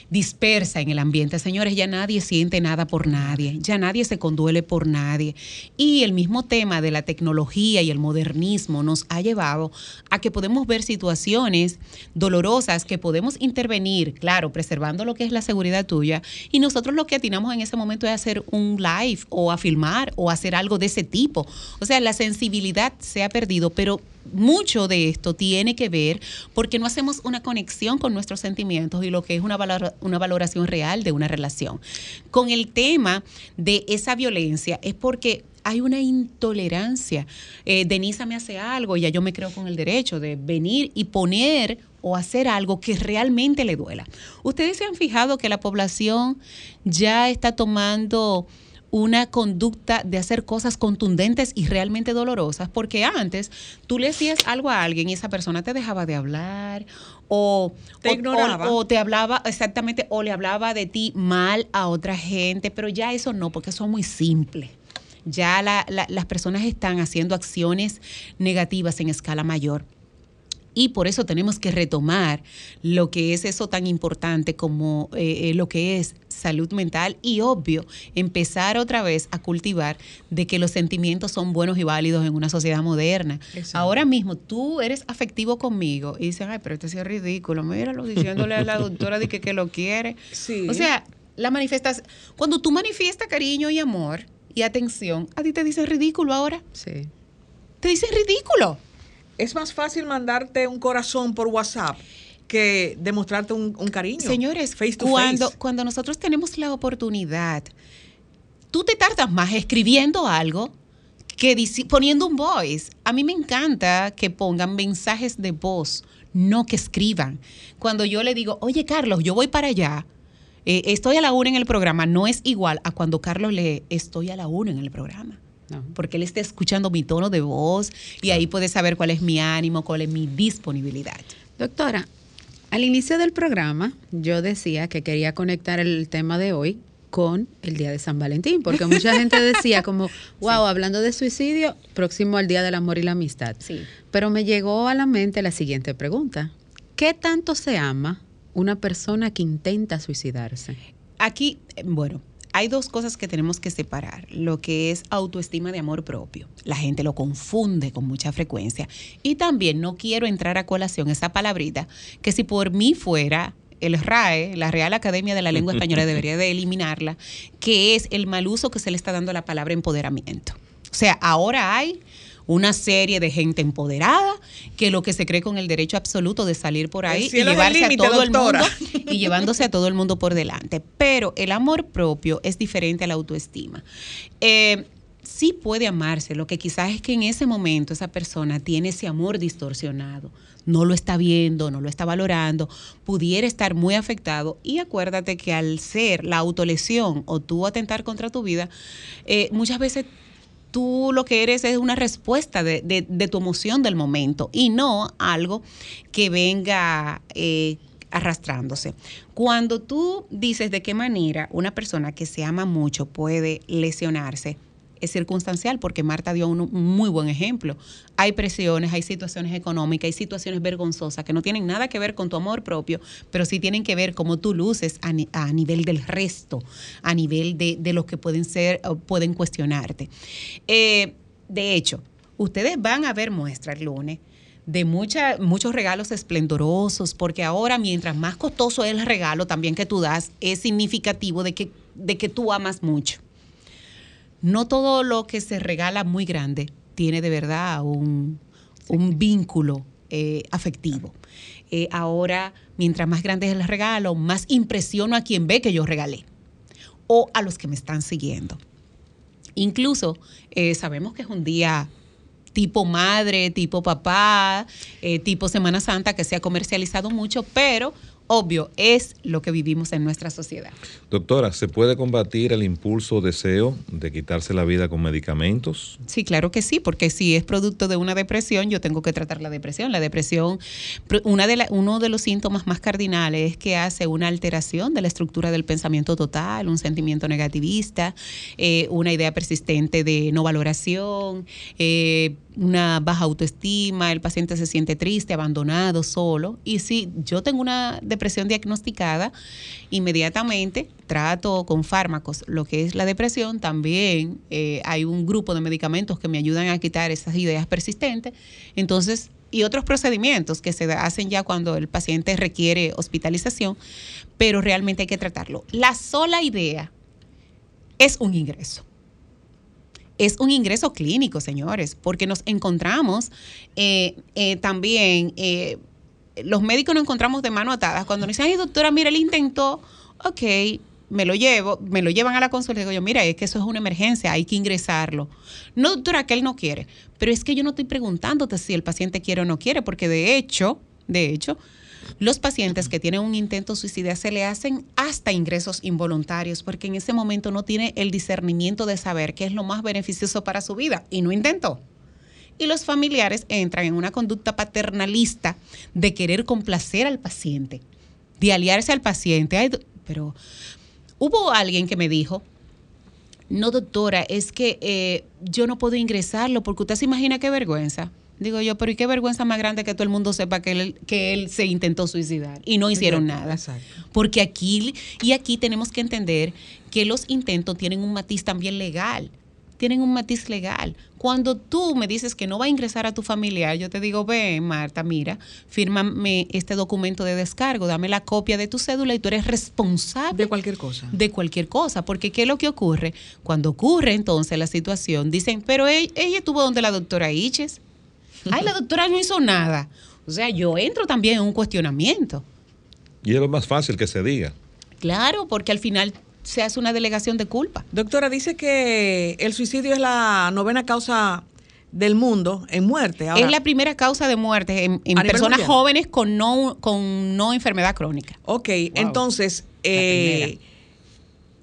dispersa en el ambiente. Señores, ya nadie siente nada por nadie, ya nadie se conduele por nadie. Y el mismo tema de la tecnología y el modernismo nos ha llevado a que podemos ver situaciones dolorosas que podemos intervenir, claro, preservando lo que es la seguridad tuya. Y nosotros lo que atinamos en ese momento es hacer un live o a filmar o hacer algo de ese tipo. O sea, la sensibilidad se ha perdido, pero mucho de esto tiene que ver porque no hacemos una conexión con nuestros sentimientos y lo que es una, una valoración real de una relación. Con el tema de esa violencia es porque hay una intolerancia. Eh, Denisa me hace algo y ya yo me creo con el derecho de venir y poner o hacer algo que realmente le duela. Ustedes se han fijado que la población ya está tomando una conducta de hacer cosas contundentes y realmente dolorosas, porque antes tú le hacías algo a alguien y esa persona te dejaba de hablar o te ignoraba. O, te hablaba exactamente o le hablaba de ti mal a otra gente, pero ya eso no, porque eso es muy simple. Ya las personas están haciendo acciones negativas en escala mayor. Y por eso tenemos que retomar lo que es eso tan importante como eh, eh, lo que es salud mental y obvio empezar otra vez a cultivar de que los sentimientos son buenos y válidos en una sociedad moderna. Ahora mismo tú eres afectivo conmigo y dicen, ay, pero este sí es ridículo, míralo diciéndole a la doctora de que, que lo quiere. O sea, la manifestación, cuando tú manifiestas cariño y amor y atención, a ti te dicen ridículo ahora. Sí. Te dicen ridículo es más fácil mandarte un corazón por WhatsApp que demostrarte un, cariño. Señores, cuando, cuando nosotros tenemos la oportunidad, tú te tardas más escribiendo algo que poniendo un voice. A mí me encanta que pongan mensajes de voz, no que escriban. Cuando yo le digo, oye Carlos, yo voy para allá, eh, estoy a la una en el programa, no es igual a cuando Carlos lee, estoy a la una en el programa porque él está escuchando mi tono de voz y ahí puede saber cuál es mi ánimo, cuál es mi disponibilidad. Doctora, al inicio del programa yo decía que quería conectar el tema de hoy con el día de San Valentín, porque mucha gente decía como, wow, hablando de suicidio, próximo al Día del Amor y la Amistad. Sí. Pero me llegó a la mente la siguiente pregunta. ¿Qué tanto se ama una persona que intenta suicidarse? Aquí, eh, bueno, hay dos cosas que tenemos que separar, lo que es autoestima de amor propio. La gente lo confunde con mucha frecuencia. Y también no quiero entrar a colación esa palabrita, que si por mí fuera el RAE, la Real Academia de la Lengua Española, debería de eliminarla, que es el mal uso que se le está dando a la palabra empoderamiento. O sea, ahora hay una serie de gente empoderada que lo que se cree con el derecho absoluto de salir por ahí y llevarse a todo el mundo y llevándose a todo el mundo por delante. Pero el amor propio es diferente a la autoestima. Eh, sí puede amarse, lo que quizás es que en ese momento esa persona tiene ese amor distorsionado, no lo está viendo, no lo está valorando, pudiera estar muy afectado y acuérdate que al ser la autolesión o tú atentar contra tu vida, eh, muchas veces tú lo que eres es una respuesta de, tu emoción del momento y no algo que venga eh, arrastrándose. Cuando tú dices de qué manera una persona que se ama mucho puede lesionarse, circunstancial porque Marta dio un, muy buen ejemplo. Hay presiones, hay situaciones económicas, hay situaciones vergonzosas que no tienen nada que ver con tu amor propio, pero sí tienen que ver cómo tú luces a, nivel del resto, a nivel de, los que pueden ser, pueden cuestionarte. Eh, de hecho, ustedes van a ver muestra el lunes de mucha, muchos regalos esplendorosos, porque ahora mientras más costoso es el regalo también que tú das, es significativo de que, de que tú amas mucho no todo lo que se regala muy grande tiene de verdad un, vínculo eh, afectivo. Eh, ahora, mientras más grande es el regalo, más impresiono a quien ve que yo regalé o a los que me están siguiendo. Incluso eh, sabemos que es un día tipo madre, tipo papá, tipo Semana Santa que se ha comercializado mucho, pero obvio, es lo que vivimos en nuestra sociedad. Doctora, ¿se puede combatir el impulso o deseo de quitarse la vida con medicamentos? Sí, claro que sí, porque si es producto de una depresión, yo tengo que tratar la depresión. La depresión, una de uno de los síntomas más cardinales es que hace una alteración de la estructura del pensamiento total, un sentimiento negativista, eh, una idea persistente de no valoración, eh, una baja autoestima, el paciente se siente triste, abandonado, solo. Y si yo tengo una depresión diagnosticada, inmediatamente trato con fármacos lo que es la depresión. También eh, hay un grupo de medicamentos que me ayudan a quitar esas ideas persistentes. Entonces, y otros procedimientos que se hacen ya cuando el paciente requiere hospitalización, pero realmente hay que tratarlo. La sola idea es un ingreso es un ingreso clínico, señores, porque nos encontramos eh, eh, también, eh, los médicos nos encontramos de mano atadas. Cuando nos dicen, ay, doctora, mira, él intentó, ok, me lo llevo, me lo llevan a la consulta digo yo, mira, es que eso es una emergencia, hay que ingresarlo. No, doctora, que él no quiere, pero es que yo no estoy preguntándote si el paciente quiere o no quiere, porque de hecho, de hecho, los pacientes que tienen un intento suicida se le hacen hasta ingresos involuntarios porque en ese momento no tiene el discernimiento de saber qué es lo más beneficioso para su vida y no intentó. Y los familiares entran en una conducta paternalista de querer complacer al paciente, de aliarse al paciente. pero hubo alguien que me dijo, no doctora, es que eh, yo no puedo ingresarlo porque usted se imagina qué vergüenza. Digo yo, pero ¿y qué vergüenza más grande que todo el mundo sepa que él, que él se intentó suicidar y no hicieron nada? Porque aquí, y aquí tenemos que entender que los intentos tienen un matiz también legal. Tienen un matiz legal. Cuando tú me dices que no va a ingresar a tu familiar, yo te digo, ve, Marta, mira, fírmame este documento de descargo, dame la copia de tu cédula y tú eres responsable. De cualquier cosa. De cualquier cosa. Porque ¿qué es lo que ocurre? Cuando ocurre entonces la situación, dicen, pero ella, ella estuvo donde la doctora Iches ay, la doctora no hizo nada. O sea, yo entro también en un cuestionamiento. Y es lo más fácil que se diga. Claro, porque al final se hace una delegación de culpa. Doctora, dice que el suicidio es la novena causa del mundo en muerte. es la primera causa de muerte en, personas jóvenes con no, con no enfermedad crónica. Ok, entonces, eh,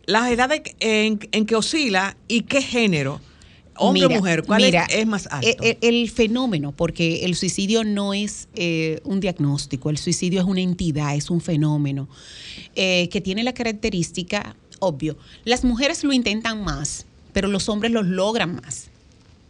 las edades en, en que oscila y qué género hombre o mujer, ¿cuál es, más alto? E, e, el, fenómeno, porque el suicidio no es eh, un diagnóstico, el suicidio es una entidad, es un fenómeno eh, que tiene la característica, obvio, las mujeres lo intentan más, pero los hombres lo logran más.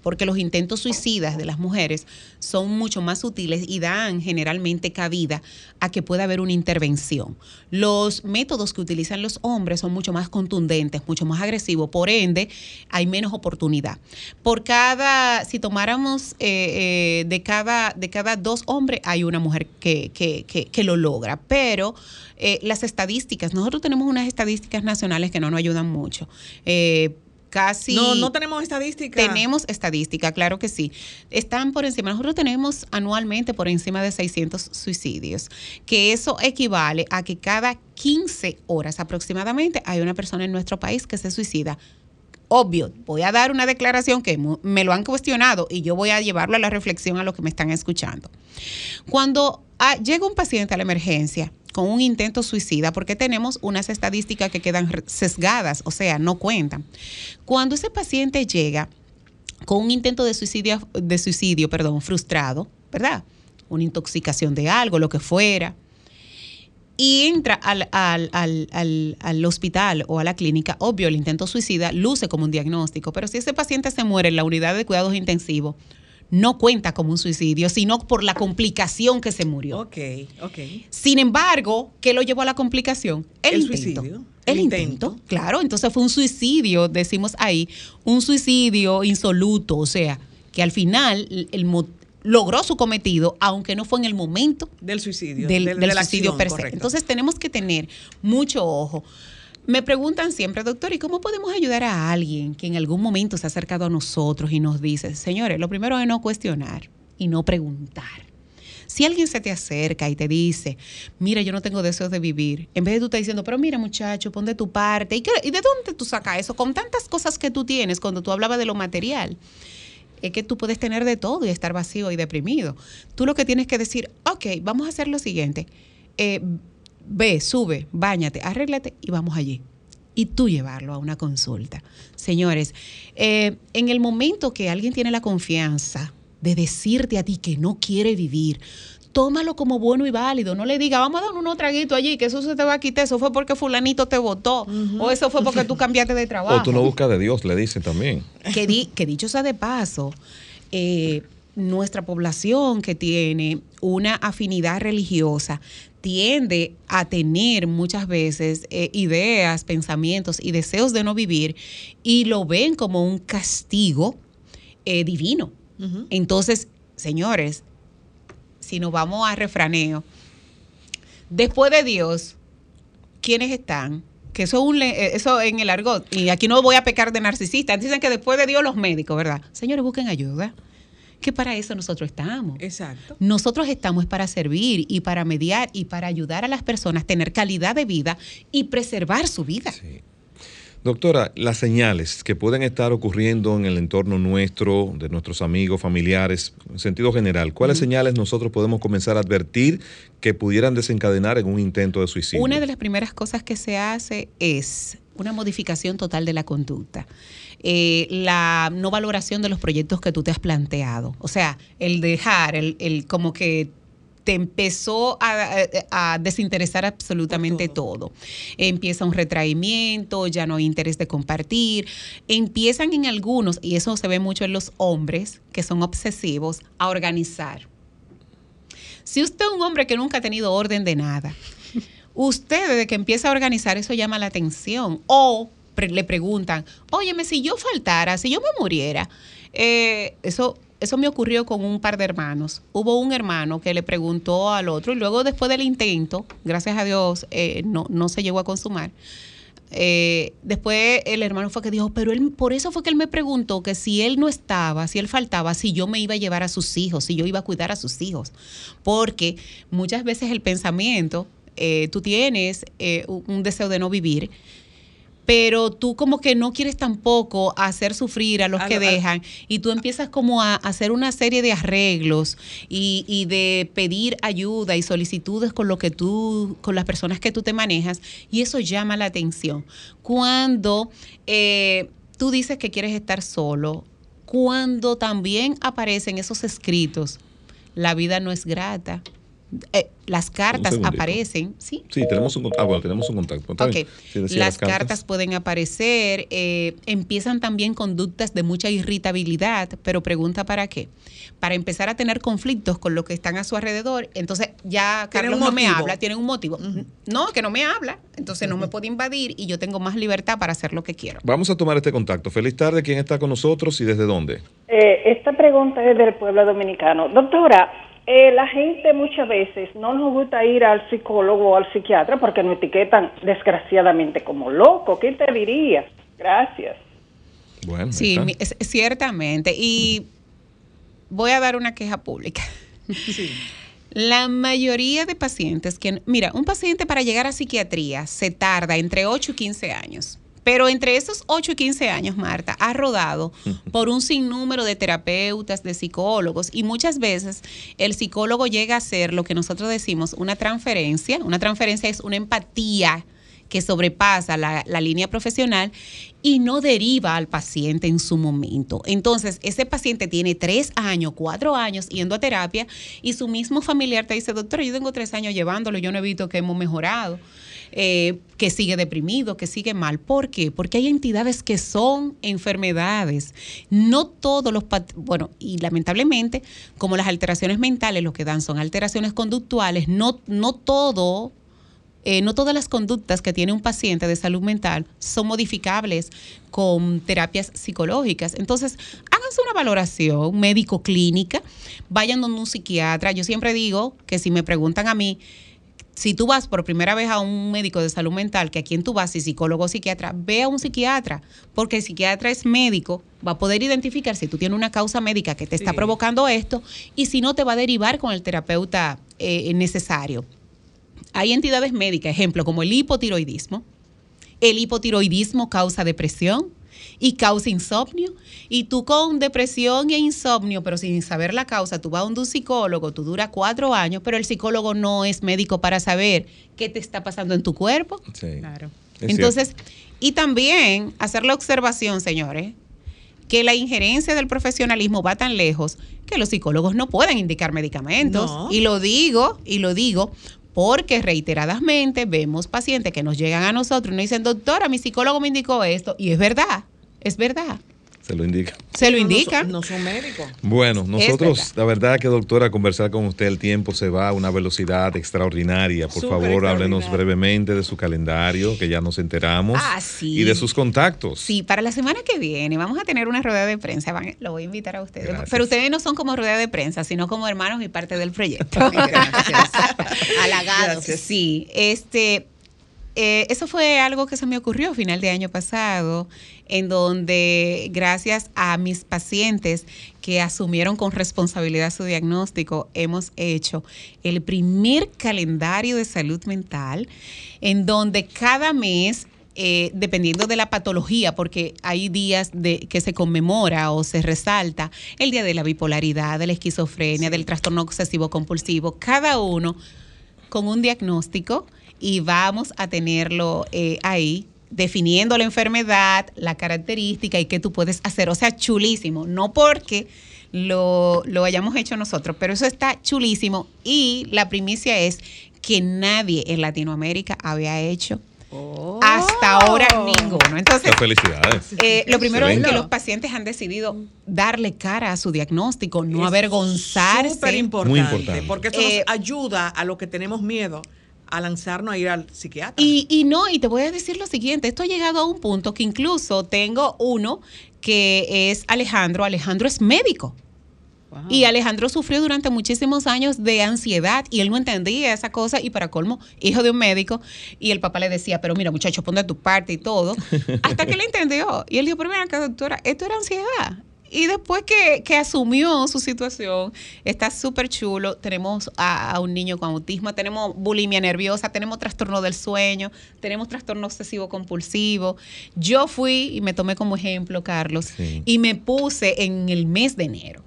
Porque los intentos suicidas de las mujeres son mucho más sutiles y dan generalmente cabida a que pueda haber una intervención. Los métodos que utilizan los hombres son mucho más contundentes, mucho más agresivos, por ende hay menos oportunidad. Por cada, si tomáramos eh, eh, de, cada, de cada dos hombres, hay una mujer que, que, que, lo logra, pero eh, las estadísticas, nosotros tenemos unas estadísticas nacionales que no nos ayudan mucho casi... No, no tenemos estadística. Tenemos estadística, claro que sí. Están por encima, nosotros tenemos anualmente por encima de 600 suicidios, que eso equivale a que cada 15 horas aproximadamente hay una persona en nuestro país que se suicida. Obvio, voy a dar una declaración que me lo han cuestionado y yo voy a llevarlo a la reflexión a los que me están escuchando. Cuando ah, llega un paciente a la emergencia, con un intento suicida porque tenemos unas estadísticas que quedan sesgadas, o sea, no cuentan. Cuando ese paciente llega con un intento de suicidio, de suicidio perdón, frustrado, ¿verdad? Una intoxicación de algo, lo que fuera, y entra al, al, hospital o a la clínica, obvio, el intento suicida luce como un diagnóstico, pero si ese paciente se muere en la unidad de cuidados intensivos, no cuenta como un suicidio, sino por la complicación que se murió. Ok, ok. Sin embargo, ¿qué lo llevó a la complicación? El, suicidio. El, intento. Claro, entonces fue un suicidio, decimos ahí, un suicidio insoluto, o sea, que al final el, logró su cometido, aunque no fue en el momento del suicidio, del, suicidio per se. Entonces tenemos que tener mucho ojo. Me preguntan siempre, doctor, ¿y cómo podemos ayudar a alguien que en algún momento se ha acercado a nosotros y nos dice, señores, lo primero es no cuestionar y no preguntar. Si alguien se te acerca y te dice, mira, yo no tengo deseos de vivir, en vez de tú estar diciendo, pero mira muchacho, pon de tu parte, ¿y, ¿y de dónde tú sacas eso? Con tantas cosas que tú tienes cuando tú hablabas de lo material, es que tú puedes tener de todo y estar vacío y deprimido. Tú lo que tienes que decir, ok, vamos a hacer lo siguiente. Eh, ve, sube, bañate, arréglate y vamos allí. Y tú llevarlo a una consulta. Señores, eh, en el momento que alguien tiene la confianza de decirte a ti que no quiere vivir, tómalo como bueno y válido. No le diga, vamos a dar unos traguitos allí, que eso se te va a quitar. Eso fue porque fulanito te votó. O eso fue porque tú cambiaste de trabajo. O tú no buscas de Dios, le dicen también. Que, que dicho sea de paso, eh, nuestra población que tiene una afinidad religiosa tiende a tener muchas veces eh, ideas, pensamientos y deseos de no vivir y lo ven como un castigo eh, divino. Entonces, señores, si nos vamos a refraneo, después de Dios, ¿quiénes están? Que eso, un, eh, eso en el argot, y aquí no voy a pecar de narcisista, dicen que después de Dios los médicos, ¿verdad? Señores, busquen ayuda que para eso nosotros estamos. Exacto. Nosotros estamos para servir y para mediar y para ayudar a las personas a tener calidad de vida y preservar su vida. Sí. Doctora, las señales que pueden estar ocurriendo en el entorno nuestro, de nuestros amigos, familiares, en sentido general, ¿cuáles señales nosotros podemos comenzar a advertir que pudieran desencadenar en un intento de suicidio? Una de las primeras cosas que se hace es una modificación total de la conducta. Eh, la no valoración de los proyectos que tú te has planteado. O sea, el dejar, el, el como que te empezó a, desinteresar absolutamente todo. Empieza un retraimiento, ya no hay interés de compartir. Empiezan en algunos, y eso se ve mucho en los hombres que son obsesivos, a organizar. Si usted es un hombre que nunca ha tenido orden de nada, usted desde que empieza a organizar eso llama la atención. O le preguntan, óyeme, si yo faltara, si yo me muriera, eh, eso, eso me ocurrió con un par de hermanos. Hubo un hermano que le preguntó al otro y luego después del intento, gracias a Dios, eh, no, no se llegó a consumar. Eh, después el hermano fue que dijo, pero él, por eso fue que él me preguntó que si él no estaba, si él faltaba, si yo me iba a llevar a sus hijos, si yo iba a cuidar a sus hijos. Porque muchas veces el pensamiento, tú tienes un deseo de no vivir, pero tú como que no quieres tampoco hacer sufrir a los que dejan y tú empiezas como a hacer una serie de arreglos y, de pedir ayuda y solicitudes con lo que tú, con las personas que tú te manejas y eso llama la atención. Cuando eh, tú dices que quieres estar solo, cuando también aparecen esos escritos, la vida no es grata, eh, las cartas aparecen, ¿sí? Sí, tenemos un, ah, bueno, tenemos un contacto. Está Ok. bien. Sí, decía Las cartas. pueden aparecer, eh, empiezan también conductas de mucha irritabilidad, pero pregunta para qué. Para empezar a tener conflictos con los que están a su alrededor, entonces ya Tienen Carlos no me habla, tiene un motivo. No, que no me habla, entonces no me puede invadir y yo tengo más libertad para hacer lo que quiero. Vamos a tomar este contacto. Feliz tarde. ¿Quién está con nosotros y desde dónde? Eh, esta pregunta es del pueblo dominicano. Doctora, eh, la gente muchas veces no nos gusta ir al psicólogo o al psiquiatra porque nos etiquetan desgraciadamente como loco. ¿Qué te diría? Gracias. Bueno, Sí, está. mi- es- ciertamente. Y voy a dar una queja pública. La mayoría de pacientes que, mira, un paciente para llegar a psiquiatría se tarda entre 8 y 15 años. Pero entre esos 8 y 15 años, Marta, ha rodado por un sinnúmero de terapeutas, de psicólogos, y muchas veces el psicólogo llega a ser lo que nosotros decimos una transferencia. Una transferencia es una empatía que sobrepasa la, la línea profesional y no deriva al paciente en su momento. Entonces, ese paciente tiene tres años, cuatro años yendo a terapia y su mismo familiar te dice, doctora, yo tengo tres años llevándolo, yo no he visto que hemos mejorado. Eh, que sigue deprimido, que sigue mal. ¿Por qué? Porque hay entidades que son enfermedades. No todos los, bueno, y lamentablemente, como las alteraciones mentales lo que dan son alteraciones conductuales, no, no todo eh, no todas las conductas que tiene un paciente de salud mental son modificables con terapias psicológicas. Entonces, háganse una valoración médico-clínica, vayan donde un psiquiatra. Yo siempre digo que si me preguntan a mí, si tú vas por primera vez a un médico de salud mental, que a quien tú vas, si psicólogo o psiquiatra, ve a un psiquiatra, porque el psiquiatra es médico, va a poder identificar si tú tienes una causa médica que te está provocando esto y si no te va a derivar con el terapeuta eh, necesario. Hay entidades médicas, ejemplo, como el hipotiroidismo. El hipotiroidismo causa depresión y causa insomnio. Y tú con depresión e insomnio, pero sin saber la causa, tú vas a un psicólogo, tú duras cuatro años, pero el psicólogo no es médico para saber qué te está pasando en tu cuerpo. Sí. Claro. Es Entonces, y también hacer la observación, señores, que la injerencia del profesionalismo va tan lejos que los psicólogos no pueden indicar medicamentos. No. Y lo digo, y lo digo, porque reiteradamente vemos pacientes que nos llegan a nosotros y nos dicen, doctora, mi psicólogo me indicó esto, y es verdad, es verdad. Se lo indica. Se lo No, no indica. son- No son médicos. Bueno, nosotros, verdad. la verdad que doctora, conversar con usted el tiempo se va a una velocidad extraordinaria. Por favor, háblenos brevemente de su calendario, que ya nos enteramos. Ah, sí. Y de sus contactos. Sí, para la semana que viene vamos a tener una rueda de prensa. Van- lo voy a invitar a ustedes. Gracias. Pero ustedes no son como rueda de prensa, sino como hermanos y parte del proyecto. Gracias. Halagados. Gracias. Sí, este, eh, eso fue algo que se me ocurrió a final de año pasado, en donde gracias a mis pacientes que asumieron con responsabilidad su diagnóstico, hemos hecho el primer calendario de salud mental, en donde cada mes eh, dependiendo de la patología, porque hay días de, que se conmemora o se resalta el día de la bipolaridad, de la esquizofrenia, del trastorno obsesivo compulsivo, cada uno con un diagnóstico y vamos a tenerlo eh, ahí definiendo la enfermedad, la característica y qué tú puedes hacer. O sea, chulísimo. No porque lo, lo hayamos hecho nosotros, pero eso está chulísimo. Y la primicia es que nadie en Latinoamérica había hecho hasta ahora ninguno. Entonces, felicidades. eh, lo primero es que los pacientes han decidido darle cara a su diagnóstico, no Es avergonzarse. Súper importante. Muy importante. Porque eso Eh, nos ayuda a los que tenemos miedo a lanzarnos a ir al psiquiatra. Y, y no, y te voy a decir lo siguiente, esto ha llegado a un punto que incluso tengo uno que es Alejandro, Alejandro es médico. Wow. Y Alejandro sufrió durante muchísimos años de ansiedad y él no entendía esa cosa y para colmo, hijo de un médico, y el papá le decía, pero mira muchacho, pon de tu parte y todo, hasta que él entendió. Y él dijo, pero mira doctora, esto era ansiedad. Y después que, que asumió su situación, está súper chulo. Tenemos a, a un niño con autismo, tenemos bulimia nerviosa, tenemos trastorno del sueño, tenemos trastorno obsesivo compulsivo. Yo fui y me tomé como ejemplo, Carlos, Sí. y me puse en el mes de enero.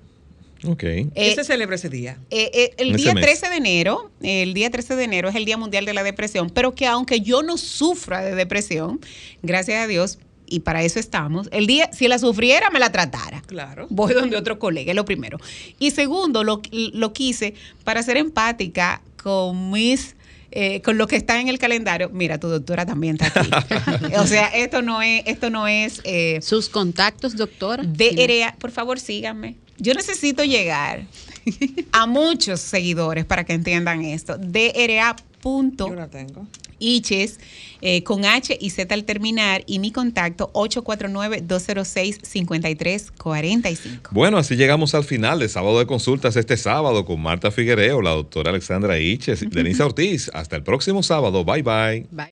Ok. Eh, ¿Qué se celebra ese día? eh, eh, el ese día mes. 13 de enero, el día 13 de enero es el Día Mundial de la Depresión, pero que aunque yo no sufra de depresión, gracias a Dios, y para eso estamos, el día, si la sufriera, me la tratara. Claro. Voy donde otro colega, es lo primero. Y segundo, lo, lo quise para ser empática con mis eh, con lo que está en el calendario, mira, tu doctora también está aquí. o sea, esto no es, esto no es eh, sus contactos, doctora. DRA, por favor, síganme. Yo necesito llegar a muchos seguidores para que entiendan esto. DRA. Yo la tengo. Iches eh, con H y Z al terminar y mi contacto 849-206-5345. Bueno, así llegamos al final de sábado de consultas este sábado con Marta Figuereo, la doctora Alexandra Iches, Denise Ortiz. Hasta el próximo sábado. Bye bye. Bye.